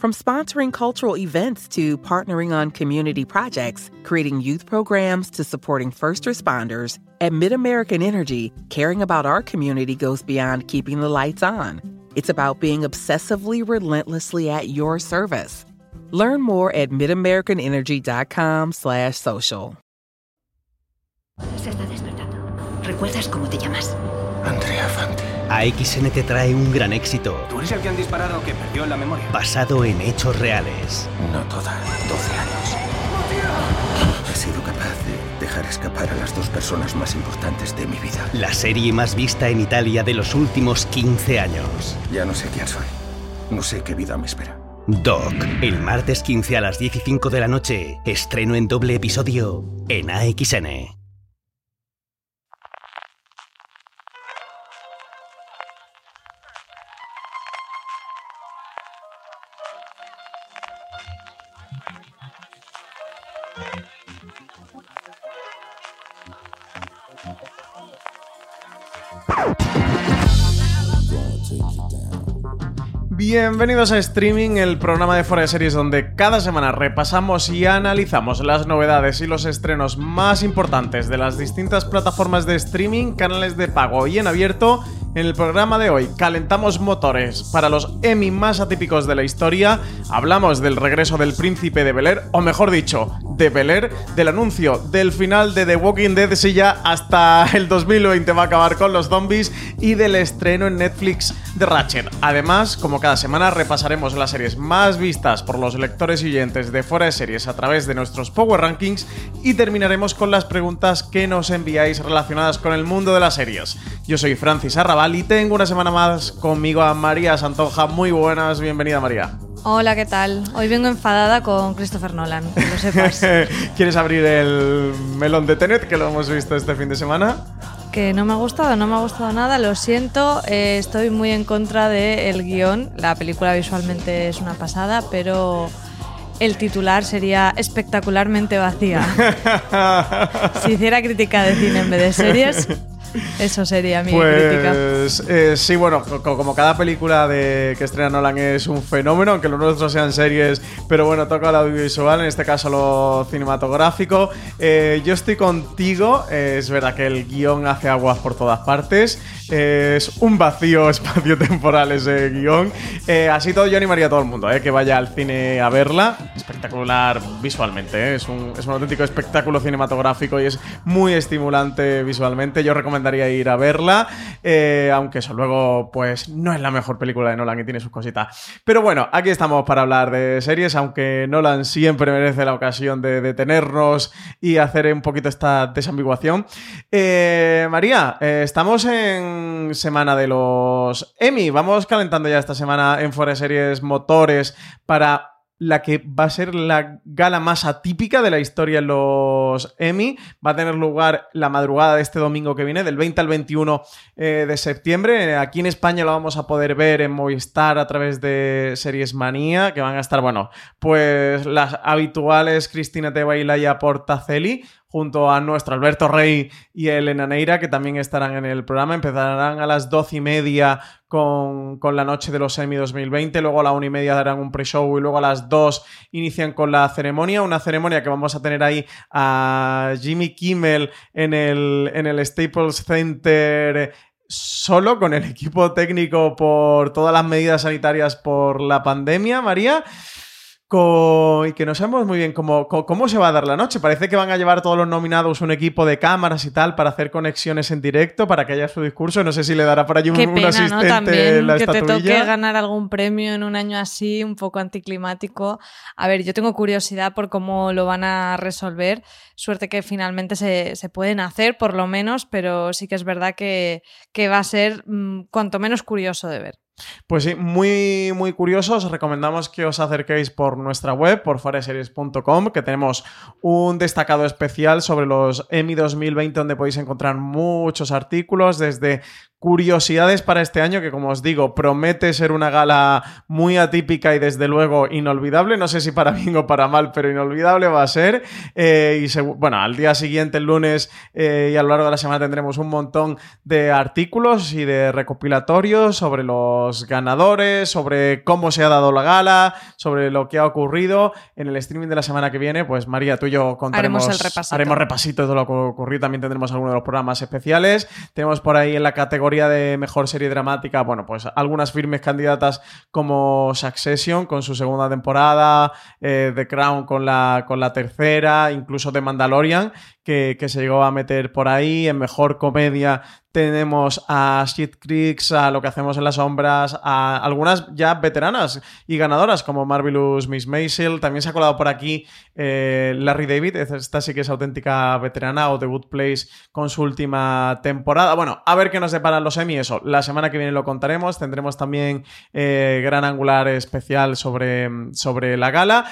From sponsoring cultural events to partnering on community projects, creating youth programs to supporting first responders, at MidAmerican Energy, caring about our community goes beyond keeping the lights on. It's about being obsessively relentlessly at your service. Learn more at midamericanenergy.com slash social. Se está despertando. ¿Recuerdas cómo te llamas? Andrea Fante. AXN te trae un gran éxito. ¿Tú eres el que han disparado que perdió la memoria? Basado en hechos reales. No toda, 12 años. He sido capaz de dejar escapar a las dos personas más importantes de mi vida. La serie más vista en Italia de los últimos 15 años. Ya no sé quién soy. No sé qué vida me espera. Doc, el martes 15 a las 10 y 5 de la noche. Estreno en doble episodio en AXN. Bienvenidos a Streaming, el programa de Fuera de Series donde cada semana repasamos y analizamos las novedades y los estrenos más importantes de las distintas plataformas de streaming, canales de pago y en abierto. En el programa de hoy calentamos motores para los Emmy más atípicos de la historia, hablamos del regreso del príncipe de Bel Air, o mejor dicho, de Bel Air, del anuncio del final de The Walking Dead si ya hasta el 2020 va a acabar con los zombies y del estreno en Netflix de Ratchet. Además, como cada semana repasaremos las series más vistas por los lectores y oyentes de fuera de series a través de nuestros Power Rankings y terminaremos con las preguntas que nos enviáis relacionadas con el mundo de las series. Yo soy Francis Arrabal y tengo una semana más conmigo a María Santonja. Muy buenas, bienvenida María. Hola, ¿qué tal? Hoy vengo enfadada con Christopher Nolan, que lo sepas. ¿Quieres abrir el melón de Tenet, que lo hemos visto este fin de semana? que no me ha gustado, no me ha gustado nada, lo siento, eh, estoy muy en contra del guion, la película visualmente es una pasada, pero el titular sería espectacularmente vacía. si hiciera crítica de cine en vez de series, eso sería mi crítica. Pues eh, sí, bueno, co- como cada película de que estrena Nolan es un fenómeno, aunque los nuestros sean series, pero bueno, toca el audiovisual, en este caso lo cinematográfico. Eh, yo estoy contigo, eh, es verdad que el guion hace aguas por todas partes, eh, es un vacío espacio-temporal ese guion. Eh, así todo yo animaría a todo el mundo eh, que vaya al cine a verla, espectacular visualmente, es, un, es un auténtico espectáculo cinematográfico y es muy estimulante visualmente. Yo recomendaría ir a verla, eh, aunque eso luego, pues, no es la mejor película de Nolan y tiene sus cositas. Pero bueno, aquí estamos para hablar de series, aunque Nolan siempre merece la ocasión de detenernos y hacer un poquito esta desambiguación. Eh, María, eh, estamos en semana de los Emmy. Vamos calentando ya esta semana en Fuera Series motores para la que va a ser la gala más atípica de la historia en los Emmy. Va a tener lugar la madrugada de este domingo que viene, del 20 al 21 eh, de septiembre. Aquí en España lo vamos a poder ver en Movistar a través de Series Manía, que van a estar, bueno, pues las habituales Cristina Teba y Laia Portaceli junto a nuestro Alberto Rey y Elena Neira, que también estarán en el programa. Empezarán a las doce y media con, la noche de los Emmy 2020, luego a la una y media darán un pre-show y luego a las dos inician con la ceremonia, una ceremonia que vamos a tener ahí a Jimmy Kimmel en el, en el Staples Center solo con el equipo técnico por todas las medidas sanitarias por la pandemia, María y que no sabemos muy bien cómo, cómo, se va a dar la noche. Parece que van a llevar todos los nominados un equipo de cámaras y tal para hacer conexiones en directo, para que haya su discurso. No sé si le dará por allí un, asistente También la que te toque ganar algún premio en un año así, un poco anticlimático. A ver, yo tengo curiosidad por cómo lo van a resolver. Suerte que finalmente se, pueden hacer, por lo menos, pero sí que es verdad que, que va a ser mm, cuanto menos curioso de ver. Pues sí, muy, muy curioso. Os recomendamos que os acerquéis por nuestra web, por foreseries.com, que tenemos un destacado especial sobre los Emmy 2020 donde podéis encontrar muchos artículos, desde curiosidades para este año, que como os digo, promete ser una gala muy atípica y desde luego inolvidable. No sé si para bien o para mal, pero inolvidable va a ser. Eh, y bueno, al día siguiente, el lunes eh, y a lo largo de la semana tendremos un montón de artículos y de recopilatorios sobre los ganadores, sobre cómo se ha dado la gala, sobre lo que ha ocurrido. En el streaming de la semana que viene, pues María, tú y yo contaremos, haremos, el repasito. haremos repasito de todo lo que ocurrió. También tendremos algunos de los programas especiales. Tenemos por ahí en la categoría de mejor serie dramática, bueno, pues algunas firmes candidatas como Succession con su segunda temporada, eh, The Crown con la, con la tercera, incluso The Mandalorian, que, se llegó a meter por ahí. En mejor comedia tenemos a Shit Creeks, a Lo que hacemos en las sombras, a algunas ya veteranas y ganadoras como Marvelous Miss Maisel. También se ha colado por aquí eh, Larry David, esta sí que es auténtica veterana, o The Good Place con su última temporada. Bueno, a ver qué nos deparan los Emmy, eso. La semana que viene lo contaremos. Tendremos también eh, gran angular especial sobre, sobre la gala.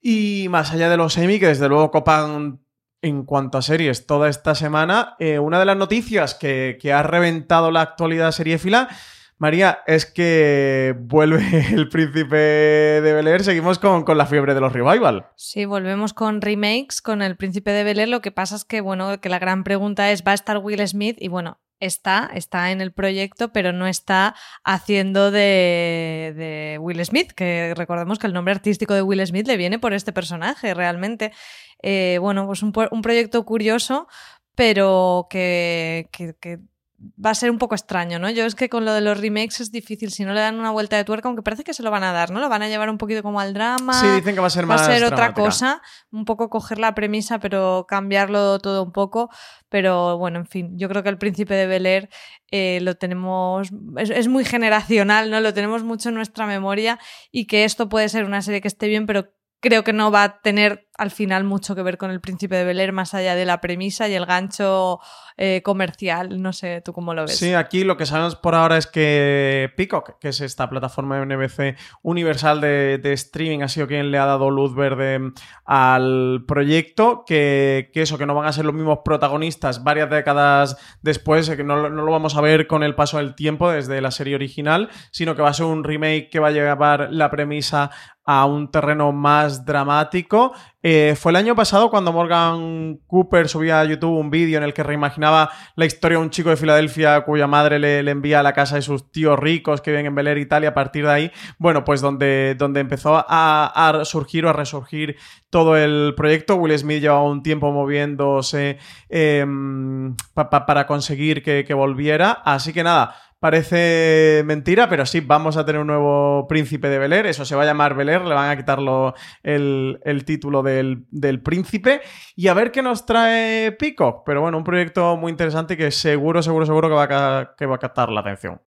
Y más allá de los Emmy, que desde luego copan en cuanto a series toda esta semana, eh, una de las noticias que, ha reventado la actualidad seriéfila, María, es que vuelve el príncipe de Bel Air. Seguimos con, la fiebre de los revival. Sí, volvemos con remakes, con el príncipe de Bel Air. Lo que pasa es que, bueno, que la gran pregunta es, ¿va a estar Will Smith? Y bueno, está, está en el proyecto, pero no está haciendo de, de, Will Smith, que recordemos que el nombre artístico de Will Smith le viene por este personaje realmente. Eh, bueno, pues un, proyecto curioso, pero que, va a ser un poco extraño, ¿no? Yo es que con lo de los remakes es difícil, si no le dan una vuelta de tuerca, aunque parece que se lo van a dar, ¿no? Lo van a llevar un poquito como al drama. Sí, dicen que va a ser más. Va a ser otra cosa, un poco coger la premisa, pero cambiarlo todo un poco. Pero bueno, en fin, yo creo que el príncipe de Bel Air eh, lo tenemos. Es, es muy generacional, ¿no? Lo tenemos mucho en nuestra memoria y que esto puede ser una serie que esté bien, pero creo que no va a tener al final mucho que ver con el príncipe de Bel Air, más allá de la premisa y el gancho eh, comercial. No sé, ¿tú cómo lo ves? Sí, aquí lo que sabemos por ahora es que Peacock, que es esta plataforma de NBC universal de, streaming, ha sido quien le ha dado luz verde al proyecto, que, eso, que no van a ser los mismos protagonistas varias décadas después, que no, no lo vamos a ver con el paso del tiempo desde la serie original, sino que va a ser un remake que va a llevar la premisa a un terreno más dramático eh, fue el año pasado cuando Morgan Cooper subía a YouTube un vídeo en el que reimaginaba la historia de un chico de Filadelfia cuya madre le, envía a la casa de sus tíos ricos que viven en Bel Air, Italia. A partir de ahí, bueno, pues donde, donde empezó a, surgir o a resurgir todo el proyecto. Will Smith llevaba un tiempo moviéndose em, para conseguir que volviera. Así que nada. Parece mentira, pero sí, vamos a tener un nuevo príncipe de Bel Eso se va a llamar Bel le van a quitarlo el, título del, príncipe. Y a ver qué nos trae Peacock. Pero bueno, un proyecto muy interesante que seguro, seguro, seguro que va a, que va a captar la atención.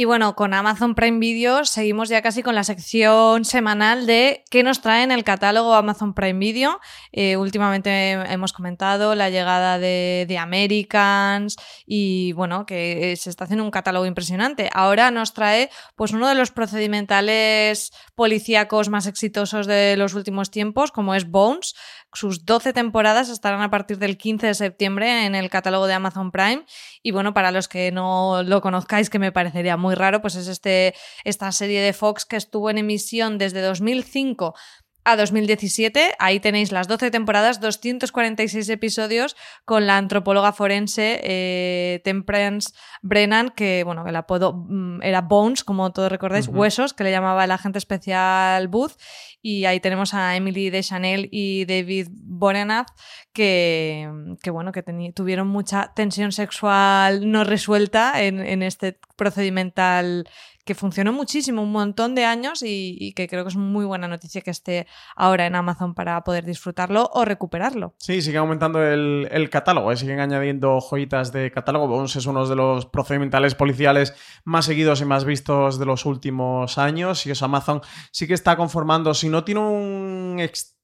Y bueno, con Amazon Prime Video seguimos ya casi con la sección semanal de qué nos trae en el catálogo Amazon Prime Video. Eh, últimamente hemos comentado la llegada de, de Americans y bueno, que se está haciendo un catálogo impresionante. Ahora nos trae pues uno de los procedimentales policíacos más exitosos de los últimos tiempos, como es Bones. Sus 12 temporadas estarán a partir del 15 de septiembre en el catálogo de Amazon Prime. Y bueno, para los que no lo conozcáis, que me parecería muy raro, pues es este, esta serie de Fox que estuvo en emisión desde 2005 a 2017. Ahí tenéis las 12 temporadas, 246 episodios con la antropóloga forense eh, Temperance Brennan, que bueno, el apodo mm, era Bones, como todos recordáis, Huesos, que le llamaba el agente especial Booth. Y ahí tenemos a Emily de Chanel y David Borenath, que, que bueno, que tuvieron mucha tensión sexual no resuelta en, en este procedimental que funcionó muchísimo, un montón de años y, que creo que es muy buena noticia que esté ahora en Amazon para poder disfrutarlo o recuperarlo. Sí, sigue aumentando el, catálogo, ¿eh? siguen añadiendo joyitas de catálogo. Bones es uno de los procedimentales policiales más seguidos y más vistos de los últimos años y eso Amazon sí que está conformando, si no tiene un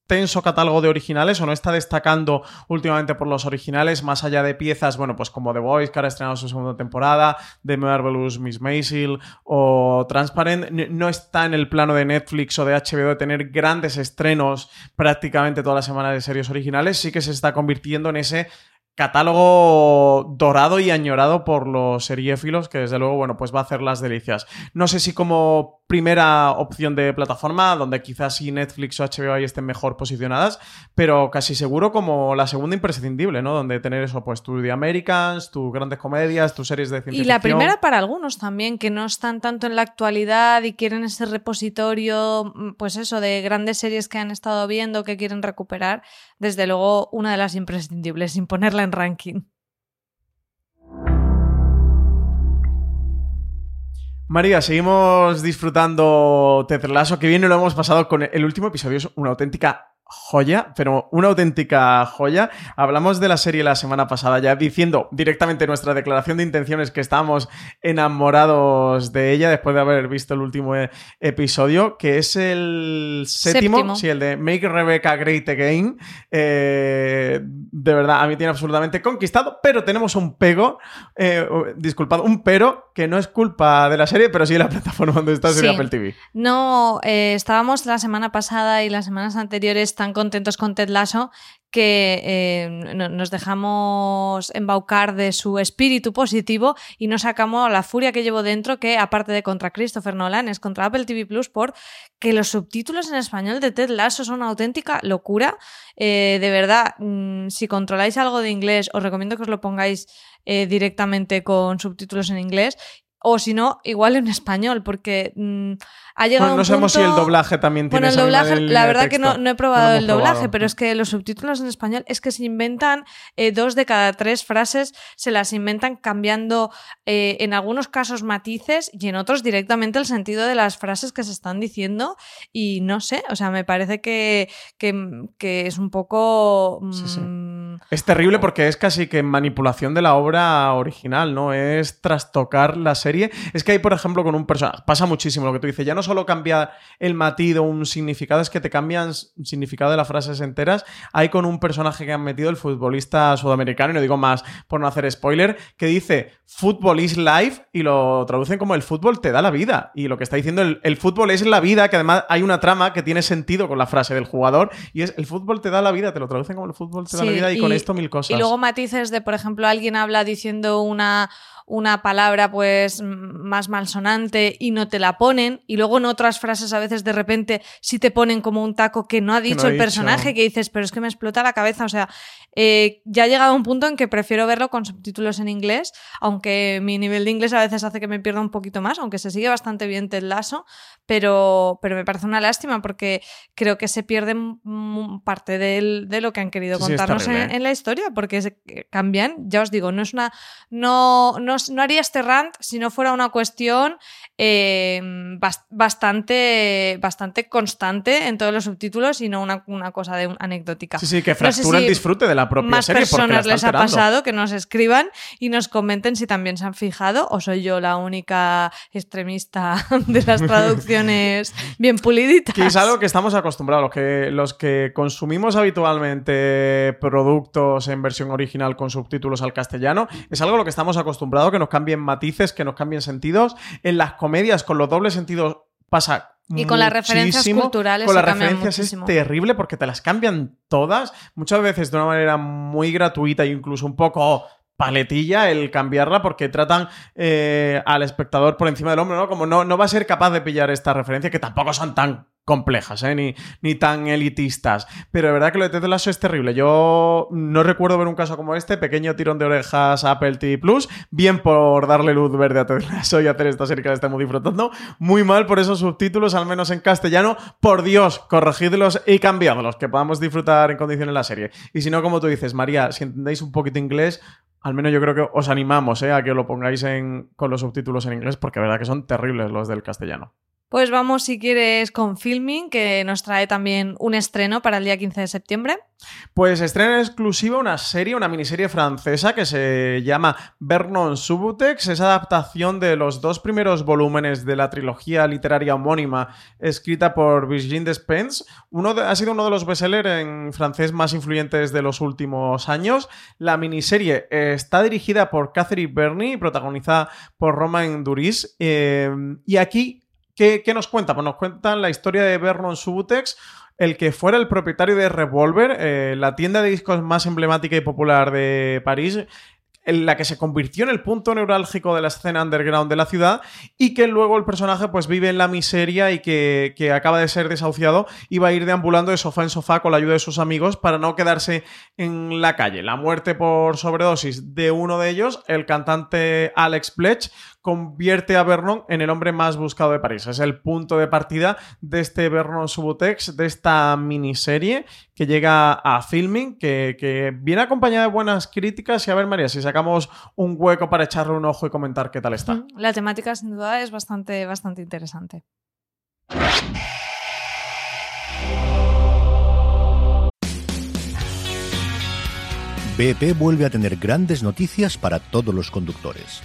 tenso catálogo de originales o no está destacando últimamente por los originales, más allá de piezas, bueno, pues como The Voice, que ha estrenado su segunda temporada, The Marvelous Miss Maisel o Transparent, no está en el plano de Netflix o de HBO de tener grandes estrenos prácticamente toda la semana de series originales, sí que se está convirtiendo en ese catálogo dorado y añorado por los seriéfilos, que desde luego, bueno, pues va a hacer las delicias. No sé si como primera opción de plataforma, donde quizás si Netflix o HBO ahí estén mejor posicionadas, pero casi seguro como la segunda imprescindible, ¿no? Donde tener eso, pues tu The Americans, tus grandes comedias, tus series de ciencia Y la primera para algunos también, que no están tanto en la actualidad y quieren ese repositorio, mm, pues eso, de grandes series que han estado viendo, que quieren recuperar, desde luego una de las imprescindibles, sin ponerla en ranking. María, seguimos disfrutando Ted Lasso, que viene lo hemos pasado con el último episodio, es una auténtica joya, pero una auténtica joya. Hablamos de la serie la semana pasada ya diciendo directamente nuestra declaración de intenciones que estábamos enamorados de ella después de haber visto el último e-, episodio, que es el séptimo, sí, el de Make Rebecca Great Again. Eh, de verdad, a mí tiene absolutamente conquistado, pero tenemos un pego, eh, disculpad, un pero que no es culpa de la serie, pero sí de la plataforma donde está sí. Apple TV. No, eh, estábamos la semana pasada y las semanas anteriores tan contentos con Ted Lasso que eh, nos dejamos embaucar de su espíritu positivo y nos sacamos la furia que llevo dentro, que aparte de contra Christopher Nolan, es contra Apple TV Plus por que los subtítulos en español de Ted Lasso son una auténtica locura. Eh, de verdad, mm, si controláis algo de inglés, os recomiendo que os lo pongáis eh, directamente con subtítulos en inglés o si no, igual en español, porque mm, ha llegado bueno, no sabemos si el doblaje también tiene Bueno, el doblaje, la verdad que no, he probado el doblaje, pero es que los subtítulos en español es que se inventan eh, dos de cada tres frases, se las inventan cambiando eh, en algunos casos matices y en otros directamente el sentido de las frases que se están diciendo. Y no sé, o sea, me parece que, que, es un poco... Mm, es terrible porque es casi que manipulación de la obra original, ¿no? Es trastocar la serie es que hay, por ejemplo, con un personaje, pasa muchísimo lo que tú dices, ya no solo cambia el matiz o un significado, es que te cambian significado de las frases enteras. Hay con un personaje que han metido, el futbolista sudamericano, y no digo más por no hacer spoiler, que dice fútbol is life y lo traducen como el fútbol te da la vida. Y lo que está diciendo el, el fútbol es la vida, que además hay una trama que tiene sentido con la frase del jugador y es el fútbol te da la vida, te lo traducen como el fútbol te da la vida y, con esto mil cosas. Y luego matices de, por ejemplo, alguien habla diciendo una una palabra pues más malsonante y no te la ponen. Y luego en otras frases a veces de repente sí te ponen como un taco que no ha dicho el personaje que dices pero es que me explota la cabeza o sea eh, ya ha llegado a un punto en que prefiero verlo con subtítulos en inglés aunque mi nivel de inglés a veces hace que me pierda un poquito más aunque se sigue bastante bien Ted Lasso pero, pero me parece una lástima porque creo que se pierde parte de, lo que han querido contarnos ¿eh? en, la historia porque cambian ya os digo no es una no, no no, haría este rant si no fuera una cuestión eh, bastante, bastante constante en todos los subtítulos y no una, cosa de anecdótica. Sí, sí, que fractura el disfrute de la propia más serie. personas les ha pasado que nos escriban y nos comenten si también se han fijado o soy yo la única extremista de las traducciones bien puliditas. Que es algo que estamos acostumbrados, los que, los que consumimos habitualmente productos en versión original con subtítulos al castellano, es algo a lo que estamos acostumbrados, que nos cambien matices, que nos cambien sentidos. En las comedias con los dobles sentidos pasa y con las referencias culturales. Con las referencias es terrible porque te las cambian todas, muchas veces de una manera muy gratuita e incluso un poco paletilla el cambiarla porque tratan eh, al espectador por encima del hombro, ¿no? Como no, no va a ser capaz de pillar esta referencia, que tampoco son tan complejas, ¿eh? ni, ni, tan elitistas. Pero de verdad que lo de Ted Lasso es terrible. Yo no recuerdo ver un caso como este, pequeño tirón de orejas a Apple TV Plus, bien por darle luz verde a Ted Lasso y hacer esta serie que la estamos disfrutando, muy mal por esos subtítulos, al menos en castellano. Por Dios, corregidlos y cambiadlos, que podamos disfrutar en condiciones la serie. Y si no, como tú dices, María, si entendéis un poquito inglés, al menos yo creo que os animamos ¿eh? a que lo pongáis en, con los subtítulos en inglés, porque verdad que son terribles los del castellano. Pues vamos, si quieres, con Filming, que nos trae también un estreno para el día 15 de septiembre. Pues estrena exclusiva una serie, una miniserie francesa que se llama Vernon Subutex. Es adaptación de los dos primeros volúmenes de la trilogía literaria homónima escrita por Virginie Despens. Uno ha sido uno de los bestsellers en francés más influyentes de los últimos años. La miniserie está dirigida por Catherine Bernie y protagonizada por Romain Duris. Eh, y aquí ¿Qué, nos cuenta? Pues nos cuentan la historia de Vernon Subutex, el que fuera el propietario de Revolver, eh, la tienda de discos más emblemática y popular de París, en la que se convirtió en el punto neurálgico de la escena underground de la ciudad y que luego el personaje pues vive en la miseria y que, que, acaba de ser desahuciado y va a ir deambulando de sofá en sofá con la ayuda de sus amigos para no quedarse en la calle. La muerte por sobredosis de uno de ellos, el cantante Alex Pledge, convierte a Vernon en el hombre más buscado de París. Es el punto de partida de este Vernon Subutex, de esta miniserie que llega a filming, que, viene acompañada de buenas críticas. Y a ver, María, si sacamos un hueco para echarle un ojo y comentar qué tal está. La temática, sin duda, es bastante, bastante interesante. BP vuelve a tener grandes noticias para todos los conductores.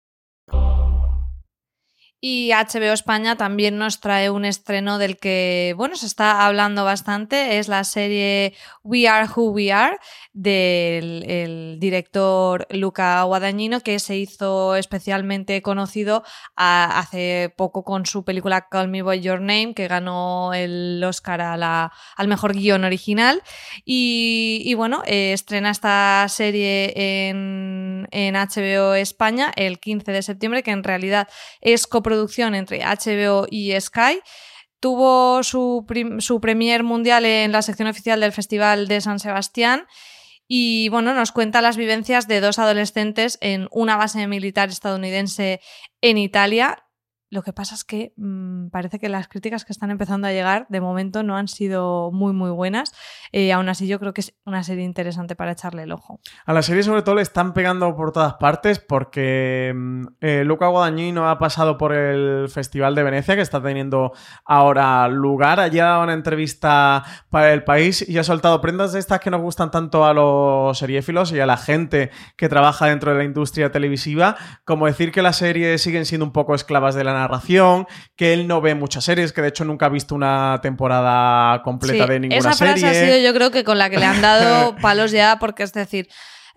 Y HBO España también nos trae un estreno del que, bueno, se está hablando bastante. Es la serie We Are Who We Are del director Luca Guadagnino, que se hizo especialmente conocido hace poco con su película Call Me By Your Name, que ganó el Oscar a la, al mejor guion original. Y, bueno, eh, estrena esta serie en, en HBO España el 15 de septiembre, que en realidad es coproducción producción entre HBO y Sky. Tuvo su, su premier mundial en la sección oficial del Festival de San Sebastián y bueno, nos cuenta las vivencias de dos adolescentes en una base militar estadounidense en Italia. Lo que pasa es que mmm, parece que las críticas que están empezando a llegar de momento no han sido muy, muy buenas. Eh, aún así, yo creo que es una serie interesante para echarle el ojo. A la serie, sobre todo, le están pegando por todas partes porque eh, Luca Guadagnino ha pasado por el Festival de Venecia, que está teniendo ahora lugar. Allí ha dado una entrevista para el país y ha soltado prendas de estas que nos gustan tanto a los seriéfilos y a la gente que trabaja dentro de la industria televisiva, como decir que las series siguen siendo un poco esclavas de la narración, que él no ve muchas series, que de hecho nunca ha visto una temporada completa Sí, de ninguna esa frase serie. ha sido yo creo que con la que le han dado palos ya, porque es decir,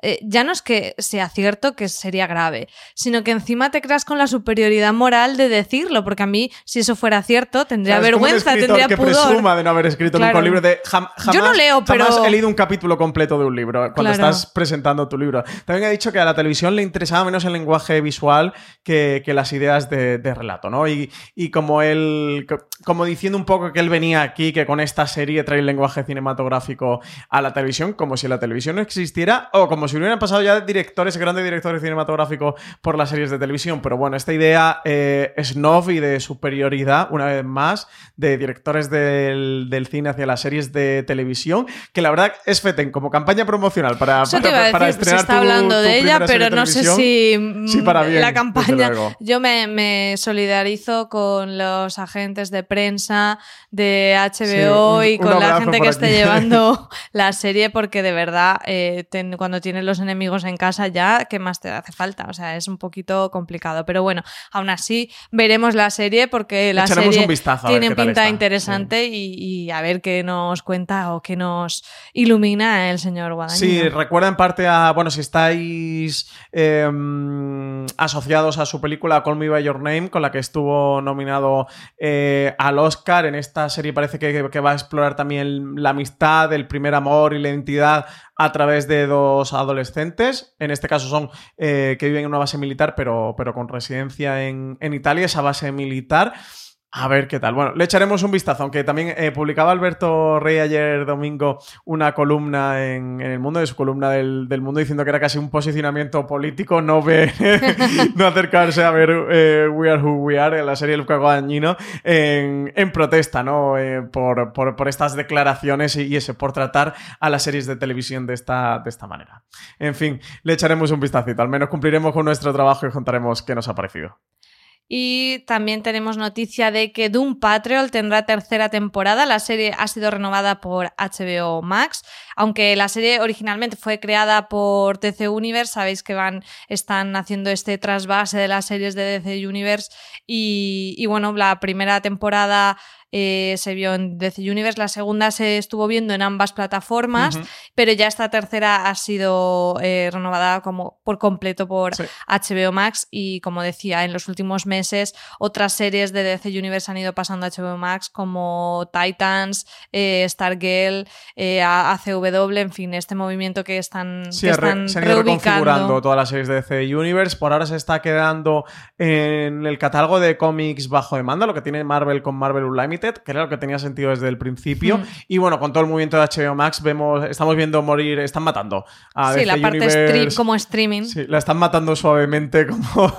eh, ya no es que sea cierto que sería grave, sino que encima te creas con la superioridad moral de decirlo, porque a mí, si eso fuera cierto, tendría vergüenza, tendría que pudor. presuma de no haber escrito nunca Claro. un libro de jam- jamás, Yo no leo, pero- jamás he leído un capítulo completo de un libro cuando Claro. estás presentando tu libro. También ha dicho que a la televisión le interesaba menos el lenguaje visual que, que las ideas de, de relato, ¿no? Y, y como él, co- como diciendo un poco que él venía aquí, que con esta serie trae el lenguaje cinematográfico a la televisión, como si la televisión no existiera, o como si hubieran pasado ya directores, grandes directores cinematográficos por las series de televisión. Pero bueno, esta idea eh, snob y de superioridad, una vez más, de directores del, del cine hacia las series de televisión, que la verdad es feten como campaña promocional para, Eso te para, iba a para decir, se estrenar está tu- hablando tu de ella, pero no sé si mm, Sí, para bien, la campaña. Yo me, me solidarizo con los agentes de prensa de HBO un- y con la gente que esté aquí. llevando la serie, porque de verdad, eh, ten- cuando tienes los enemigos en casa ya, ¿qué más te hace falta? O sea, es un poquito complicado. Pero bueno, aún así, veremos la serie porque la Echaremos serie un vistazo tiene pinta interesante y, y a ver qué nos cuenta o qué nos ilumina el señor Guadagnino. Sí, recuerda en parte a, bueno, si estáis eh, asociados a su película Call Me By Your Name, con la que estuvo nominado eh, al Oscar, en esta serie parece que, que va a explorar también la amistad, el primer amor y la identidad a través de dos adolescentes, en este caso son eh, que viven en una base militar, pero, pero con residencia en, en Italia, esa base militar. A ver qué tal. Bueno, le echaremos un vistazo, aunque también eh, publicaba Alberto Rey ayer domingo una columna en, el mundo, de su columna del, mundo, diciendo que era casi un posicionamiento político no ver, no acercarse a ver eh, We Are Who We Are, en la serie de Luca Guadagnino, en, en protesta, ¿no? Eh, por, por- por estas declaraciones y, y ese, por tratar a las series de televisión de esta, de esta manera. En fin, le echaremos un vistacito, al menos cumpliremos con nuestro trabajo y contaremos qué nos ha parecido. Y también tenemos noticia de que Doom Patrol tendrá tercera temporada. La serie ha sido renovada por HBO Max. Aunque la serie originalmente fue creada por DC Universe, sabéis que van, están haciendo este trasvase de las series de DC Universe. Y, y bueno, la primera temporada eh, se vio en DC Universe, la segunda se estuvo viendo en ambas plataformas, pero ya esta tercera ha sido eh, renovada como por completo por Sí. HBO Max y como decía, en los últimos meses otras series de DC Universe han ido pasando a HBO Max como Titans, eh, Stargirl, eh, ACW, en fin, este movimiento que están, Sí, que están se han ido reconfigurando todas las series de DC Universe. Por ahora se está quedando en el catálogo de cómics bajo demanda, lo que tiene Marvel con Marvel Unlimited, que era lo que tenía sentido desde el principio. Mm. Y bueno, con todo el movimiento de HBO Max, vemos, estamos viendo morir, están matando a Sí, DC la parte stream, como streaming. Sí, la están matando suavemente como,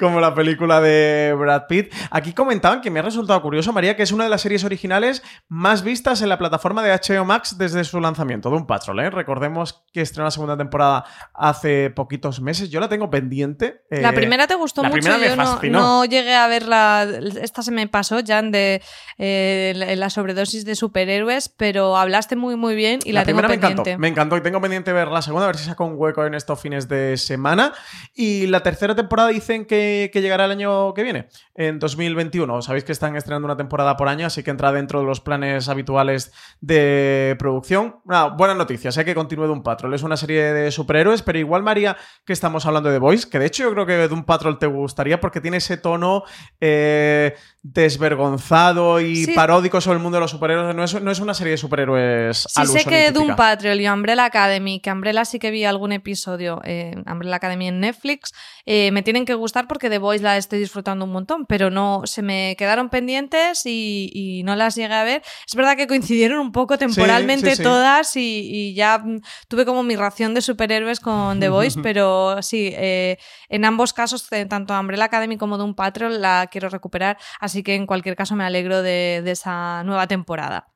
como la película de Brad Pitt. Aquí comentaban que me ha resultado curioso, María, que es una de las series originales más vistas en la plataforma de HBO Max desde su lanzamiento, Doom Patrol. ¿eh? Recordemos que estrenó la segunda temporada hace poquitos meses. Yo la tengo pendiente. La eh, primera te gustó la mucho, primera me yo no, fascinó. no llegué a verla, esta se me pasó ya en de eh, la- sobredosis de superhéroes, pero hablaste muy muy bien y la, tengo primera me pendiente. encantó, me encantó y tengo pendiente ver la segunda, a ver si saco un hueco en estos fines de semana. Y la tercera temporada dicen que, que llegará el año que viene, en 2021. Sabéis que están estrenando una temporada por año, así que entra dentro de los planes habituales de producción. Una buena noticia, sé que continúe Doom Patrol. Es una serie de superhéroes, pero igual, María, que estamos hablando de Boys, que de hecho yo creo que Doom Patrol te gustaría porque tiene ese tono eh, desvergonzado y Sí. paródico sobre el mundo de los superhéroes. No es, no es una serie de superhéroes Sí sé que. Doom Patrol y Umbrella Academy, que Umbrella sí que vi algún episodio, eh, Umbrella Academy en Netflix, eh, me tienen que gustar porque The Voice la estoy disfrutando un montón, pero no se me quedaron pendientes y, y no las llegué a ver. Es verdad que coincidieron un poco temporalmente sí, sí. todas y, y ya tuve como mi ración de superhéroes con The Voice, pero sí, eh, en ambos casos, eh, tanto Umbrella Academy como Doom Patrol la quiero recuperar, así que en cualquier caso me alegro de, de esa nueva temporada.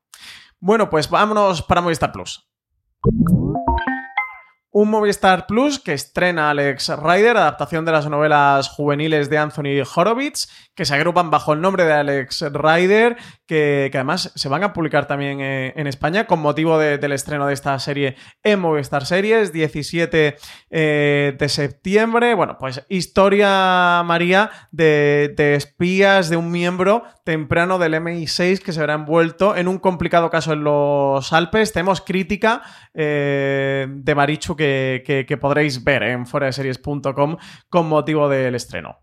Bueno, pues vámonos para Movistar Plus. Un Movistar Plus que estrena Alex Rider, adaptación de las novelas juveniles de Anthony Horowitz, que se agrupan bajo el nombre de Alex Rider, que, además se van a publicar también eh, en España con motivo de- del estreno de esta serie en Movistar Series, 17 eh, de septiembre. Bueno, pues historia, María, de, de espías de un miembro temprano del MI6 que se verá envuelto en un complicado caso en los Alpes. Tenemos crítica eh, de Marichu que, podréis ver en foraseries.com con motivo del estreno.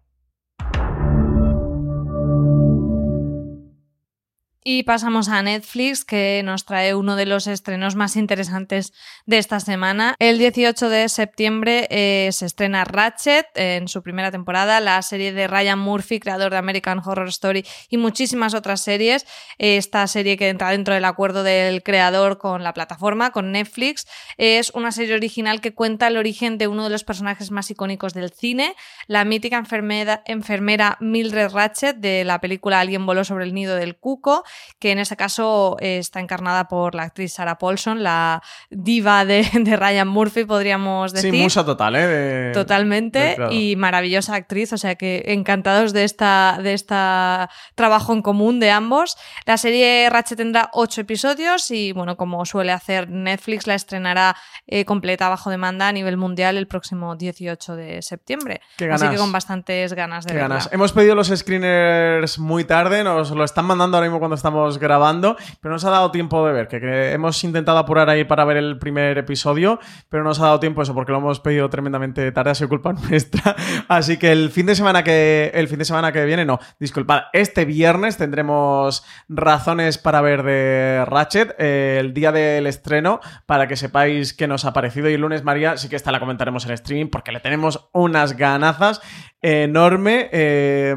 Y pasamos a Netflix, que nos trae uno de los estrenos más interesantes de esta semana. El 18 de septiembre eh, se estrena Ratchet en su primera temporada, la serie de Ryan Murphy, creador de American Horror Story y muchísimas otras series. Esta serie que entra dentro del acuerdo del creador con la plataforma, con Netflix, es una serie original que cuenta el origen de uno de los personajes más icónicos del cine, la mítica enfermera, enfermera Mildred Ratchet de la película Alguien voló sobre el nido del cuco, que en ese caso eh, está encarnada por la actriz Sarah Paulson, la diva de, de Ryan Murphy, podríamos decir. Sí, musa total, ¿eh? De- Totalmente y maravillosa actriz, o sea que encantados de esta de esta trabajo en común de ambos. La serie Ratchet tendrá ocho episodios y bueno, como suele hacer Netflix, la estrenará eh, completa bajo demanda a nivel mundial el próximo 18 de septiembre. Qué Así ganas. que con bastantes ganas de Qué verla. ganas. Hemos pedido los screeners muy tarde, nos lo están mandando ahora mismo cuando estamos grabando, pero nos ha dado tiempo de ver, que, hemos intentado apurar ahí para ver el primer episodio, pero no nos ha dado tiempo eso porque lo hemos pedido tremendamente tarde, ha sido culpa nuestra. Así que el fin de semana que el fin de semana que viene, no, disculpad, este viernes tendremos razones para ver de Ratchet, eh, el día del estreno, para que sepáis qué nos ha parecido. Y el lunes, María, sí que esta la comentaremos en streaming porque le tenemos unas ganazas enorme. eh,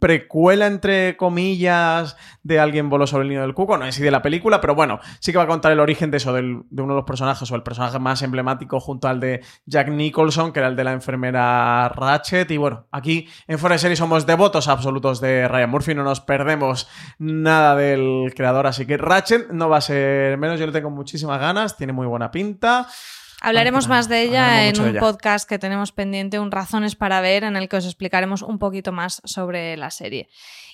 precuela, entre comillas, de Alguien voló sobre el nido del cuco. No es así de la película, pero bueno, sí que va a contar el origen de eso, del- de uno de los personajes o el personaje más emblemático junto al de Jack Nicholson, que era el de la enfermera Ratchet. Y bueno, aquí en Fuera de Serie somos devotos absolutos de Ryan Murphy, no nos perdemos nada del creador. Así que Ratchet no va a ser menos, yo le tengo muchísimas ganas, tiene muy buena pinta. Hablaremos más de ella en un ella. podcast que tenemos pendiente, un Razones para ver, en el que os explicaremos un poquito más sobre la serie.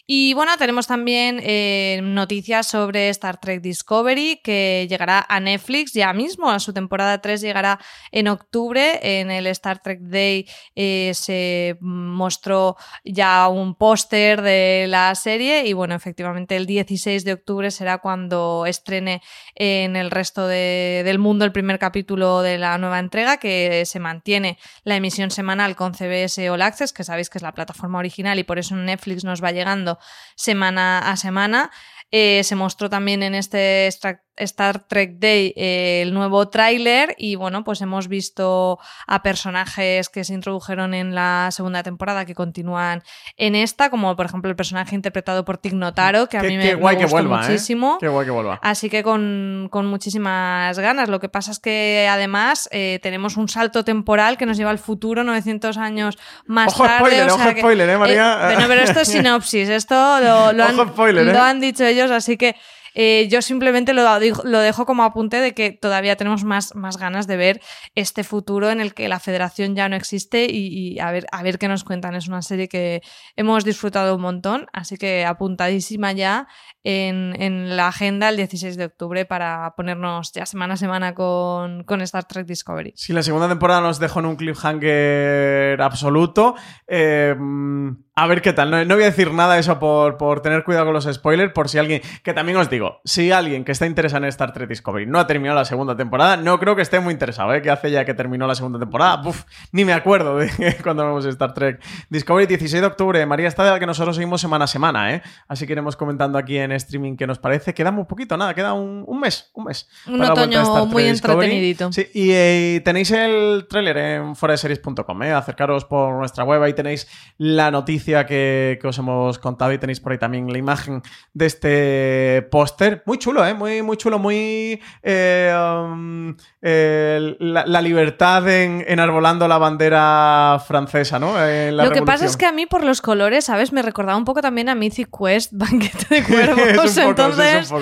Y bueno, tenemos también eh, noticias sobre Star Trek Discovery, que llegará a Netflix ya mismo, a su temporada 3 llegará en octubre. En el Star Trek Day eh, se mostró ya un póster de la serie y bueno, efectivamente el 16 de octubre será cuando estrene en el resto de- del mundo el primer capítulo de la nueva entrega, que se mantiene la emisión semanal con CBS All Access, que sabéis que es la plataforma original y por eso en Netflix nos va llegando semana a semana. Eh, se mostró también en este Stra- Star Trek Day eh, el nuevo tráiler y bueno, pues hemos visto a personajes que se introdujeron en la segunda temporada que continúan en esta, como por ejemplo el personaje interpretado por Tig Notaro, que a Qué- mí me, qué guay me que vuelva, ¿eh? muchísimo. Qué guay que vuelva. Así que con, con muchísimas ganas. Lo que pasa es que además eh, tenemos un salto temporal que nos lleva al futuro 900 años más Ojo tarde. spoiler, o sea ojo que- spoiler, ¿eh, María? bueno, pero esto es sinopsis, esto lo, lo han, spoiler, ¿eh? lo han dicho ellos, así que eh, yo simplemente lo, lo dejo como apunte de que todavía tenemos más, más ganas de ver este futuro en el que la federación ya no existe y, a, ver, a ver qué nos cuentan. Es una serie que hemos disfrutado un montón, así que apuntadísima ya en, la agenda el 16 de octubre para ponernos ya semana a semana con, con Star Trek Discovery. Sí, la segunda temporada nos dejó en un cliffhanger absoluto. Eh, mm, a ver qué tal. No, voy a decir nada eso por, por tener cuidado con los spoilers, por si alguien. Que también os digo, digo, si alguien que está interesado en Star Trek Discovery no ha terminado la segunda temporada, no creo que esté muy interesado, ¿eh? Que hace ya que terminó la segunda temporada. Uf, ni me acuerdo de cuando vemos Star Trek Discovery, 16 de octubre. María está de la que nosotros seguimos semana a semana, ¿eh? Así que iremos comentando aquí en streaming que nos parece. Queda muy poquito, nada, queda un, un mes, un mes. Un otoño muy entretenidito. Sí, y eh, tenéis el tráiler en foreseries.com, ¿eh? Acercaros por nuestra web, ahí tenéis la noticia que, que os hemos contado y tenéis por ahí también la imagen de este póster. Muy chulo, ¿eh? Muy, muy chulo, muy... Eh, um, eh, la, libertad en, enarbolando la bandera francesa, ¿no? Lo que pasa es que a mí por los colores, ¿sabes? Me recordaba un poco también a Mythic Quest, Banquete de Cuervos. Entonces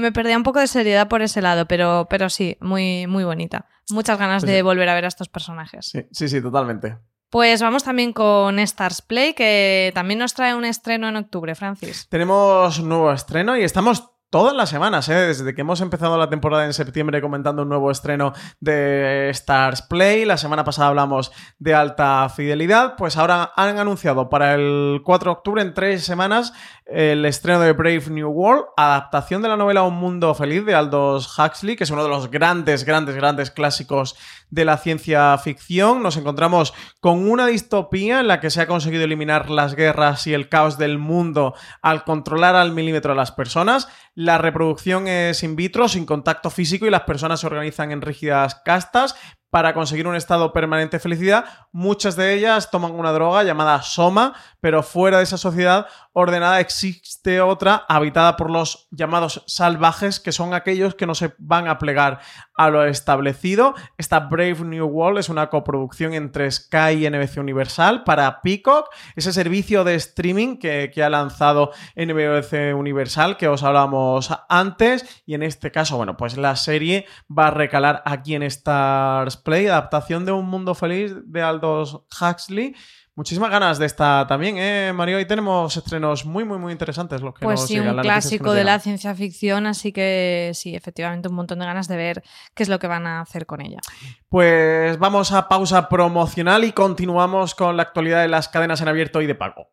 me perdía un poco de seriedad por ese lado, pero, pero sí, muy, muy bonita. Muchas ganas de volver a ver a estos personajes. Sí, sí, sí, totalmente. Pues vamos también con Stars Play, que también nos trae un estreno en octubre, Francis. Tenemos un nuevo estreno y estamos todas las semanas, ¿eh? desde que hemos empezado la temporada en septiembre comentando un nuevo estreno de Stars Play. La semana pasada hablamos de alta fidelidad, pues ahora han anunciado para el 4 de octubre, en tres semanas, el estreno de Brave New World, adaptación de la novela Un Mundo Feliz de Aldous Huxley, que es uno de los grandes, grandes, grandes clásicos de la ciencia ficción. Nos encontramos con una distopía en la que se ha conseguido eliminar las guerras y el caos del mundo al controlar al milímetro a las personas. La reproducción es in vitro, sin contacto físico y las personas se organizan en rígidas castas, para conseguir un estado permanente de felicidad. Muchas de ellas toman una droga llamada soma, pero fuera de esa sociedad ordenada existe otra habitada por los llamados salvajes, que son aquellos que no se van a plegar a lo establecido. Esta Brave New World es una coproducción entre Sky y NBC Universal para Peacock, ese servicio de streaming que, ha lanzado NBC Universal que os hablamos antes. Y en este caso, bueno, pues la serie va a recalar aquí en Stars Play, adaptación de Un Mundo Feliz de Aldous Huxley. Muchísimas ganas de esta también, ¿eh, Mario? Hoy tenemos estrenos muy, muy, muy interesantes. Los que pues sí, un clásico de la ciencia ficción, así que sí, efectivamente, un montón de ganas de ver qué es lo que van a hacer con ella. Pues vamos a pausa promocional y continuamos con la actualidad de las cadenas en abierto y de pago.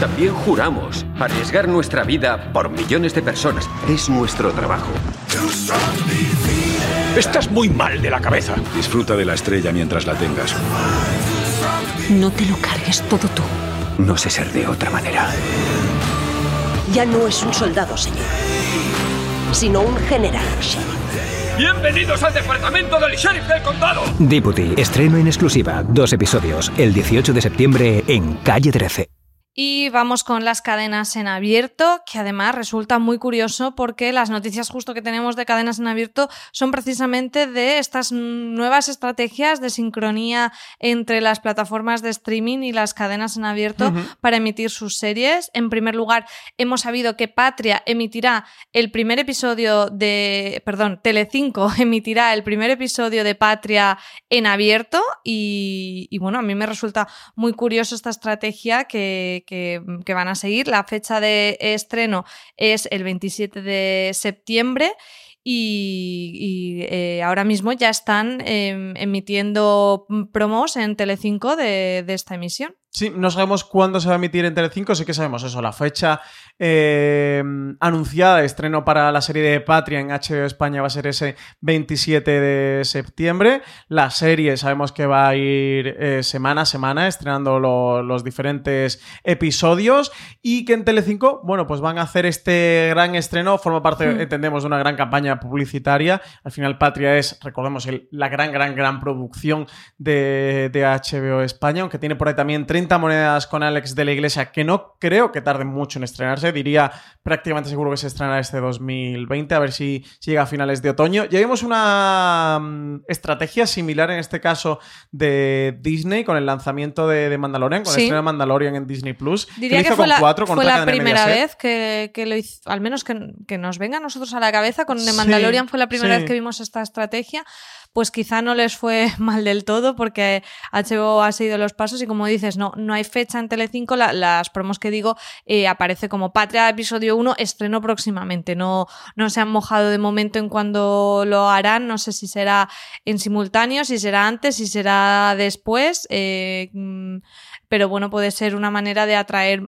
También juramos arriesgar nuestra vida por millones de personas. Es nuestro trabajo. Estás muy mal de la cabeza. Disfruta de la estrella mientras la tengas. No te lo cargues todo tú. No sé ser de otra manera. Ya no es un soldado, señor, sino un general, Bienvenidos al departamento del sheriff del condado. Deputy, estreno en exclusiva, dos episodios, el 18 de septiembre en Calle 13. Y vamos con las cadenas en abierto, que además resulta muy curioso porque las noticias justo que tenemos de cadenas en abierto son precisamente de estas nuevas estrategias de sincronía entre las plataformas de streaming y las cadenas en abierto para emitir sus series. En primer lugar, hemos sabido que Patria emitirá el primer episodio de, perdón, Telecinco emitirá el primer episodio de Patria en abierto y, y bueno, a mí me resulta muy curioso esta estrategia que que, van a seguir. La fecha de estreno es el 27 de septiembre y, eh, ahora mismo ya están em, emitiendo promos en Telecinco de esta emisión. Sí, no sabemos cuándo se va a emitir en Telecinco, sí que sabemos eso, la fecha eh, anunciada de estreno para la serie de Patria en HBO España va a ser ese 27 de septiembre. La serie sabemos que va a ir eh, semana a semana estrenando los diferentes episodios y que en Telecinco, bueno, pues van a hacer este gran estreno, forma parte, hmm. entendemos, de una gran campaña publicitaria. Al final Patria es, recordemos, la gran, gran, gran producción de, de HBO España, aunque tiene por ahí también 30 monedas con Alex de la Iglesia, que no creo que tarde mucho en estrenarse. Diría prácticamente seguro que se estrenará este 2020, a ver si, llega a finales de otoño. Ya vimos una mm, estrategia similar en este caso de Disney con el lanzamiento de, Mandalorian, con el estreno de Mandalorian en Disney Plus. Diría que, fue la, fue la primera vez que, lo hizo, al menos que, nos venga a nosotros a la cabeza. Con The Mandalorian fue la primera vez que vimos esta estrategia pues quizá no les fue mal del todo porque HBO ha seguido los pasos y como dices, no, no hay fecha en Telecinco, las promos que digo eh, aparece como Patria episodio 1, estreno próximamente, no, no se han mojado de momento en cuando lo harán, no sé si será en simultáneo, si será antes, si será después, eh, mm, pero bueno, puede ser una manera de atraer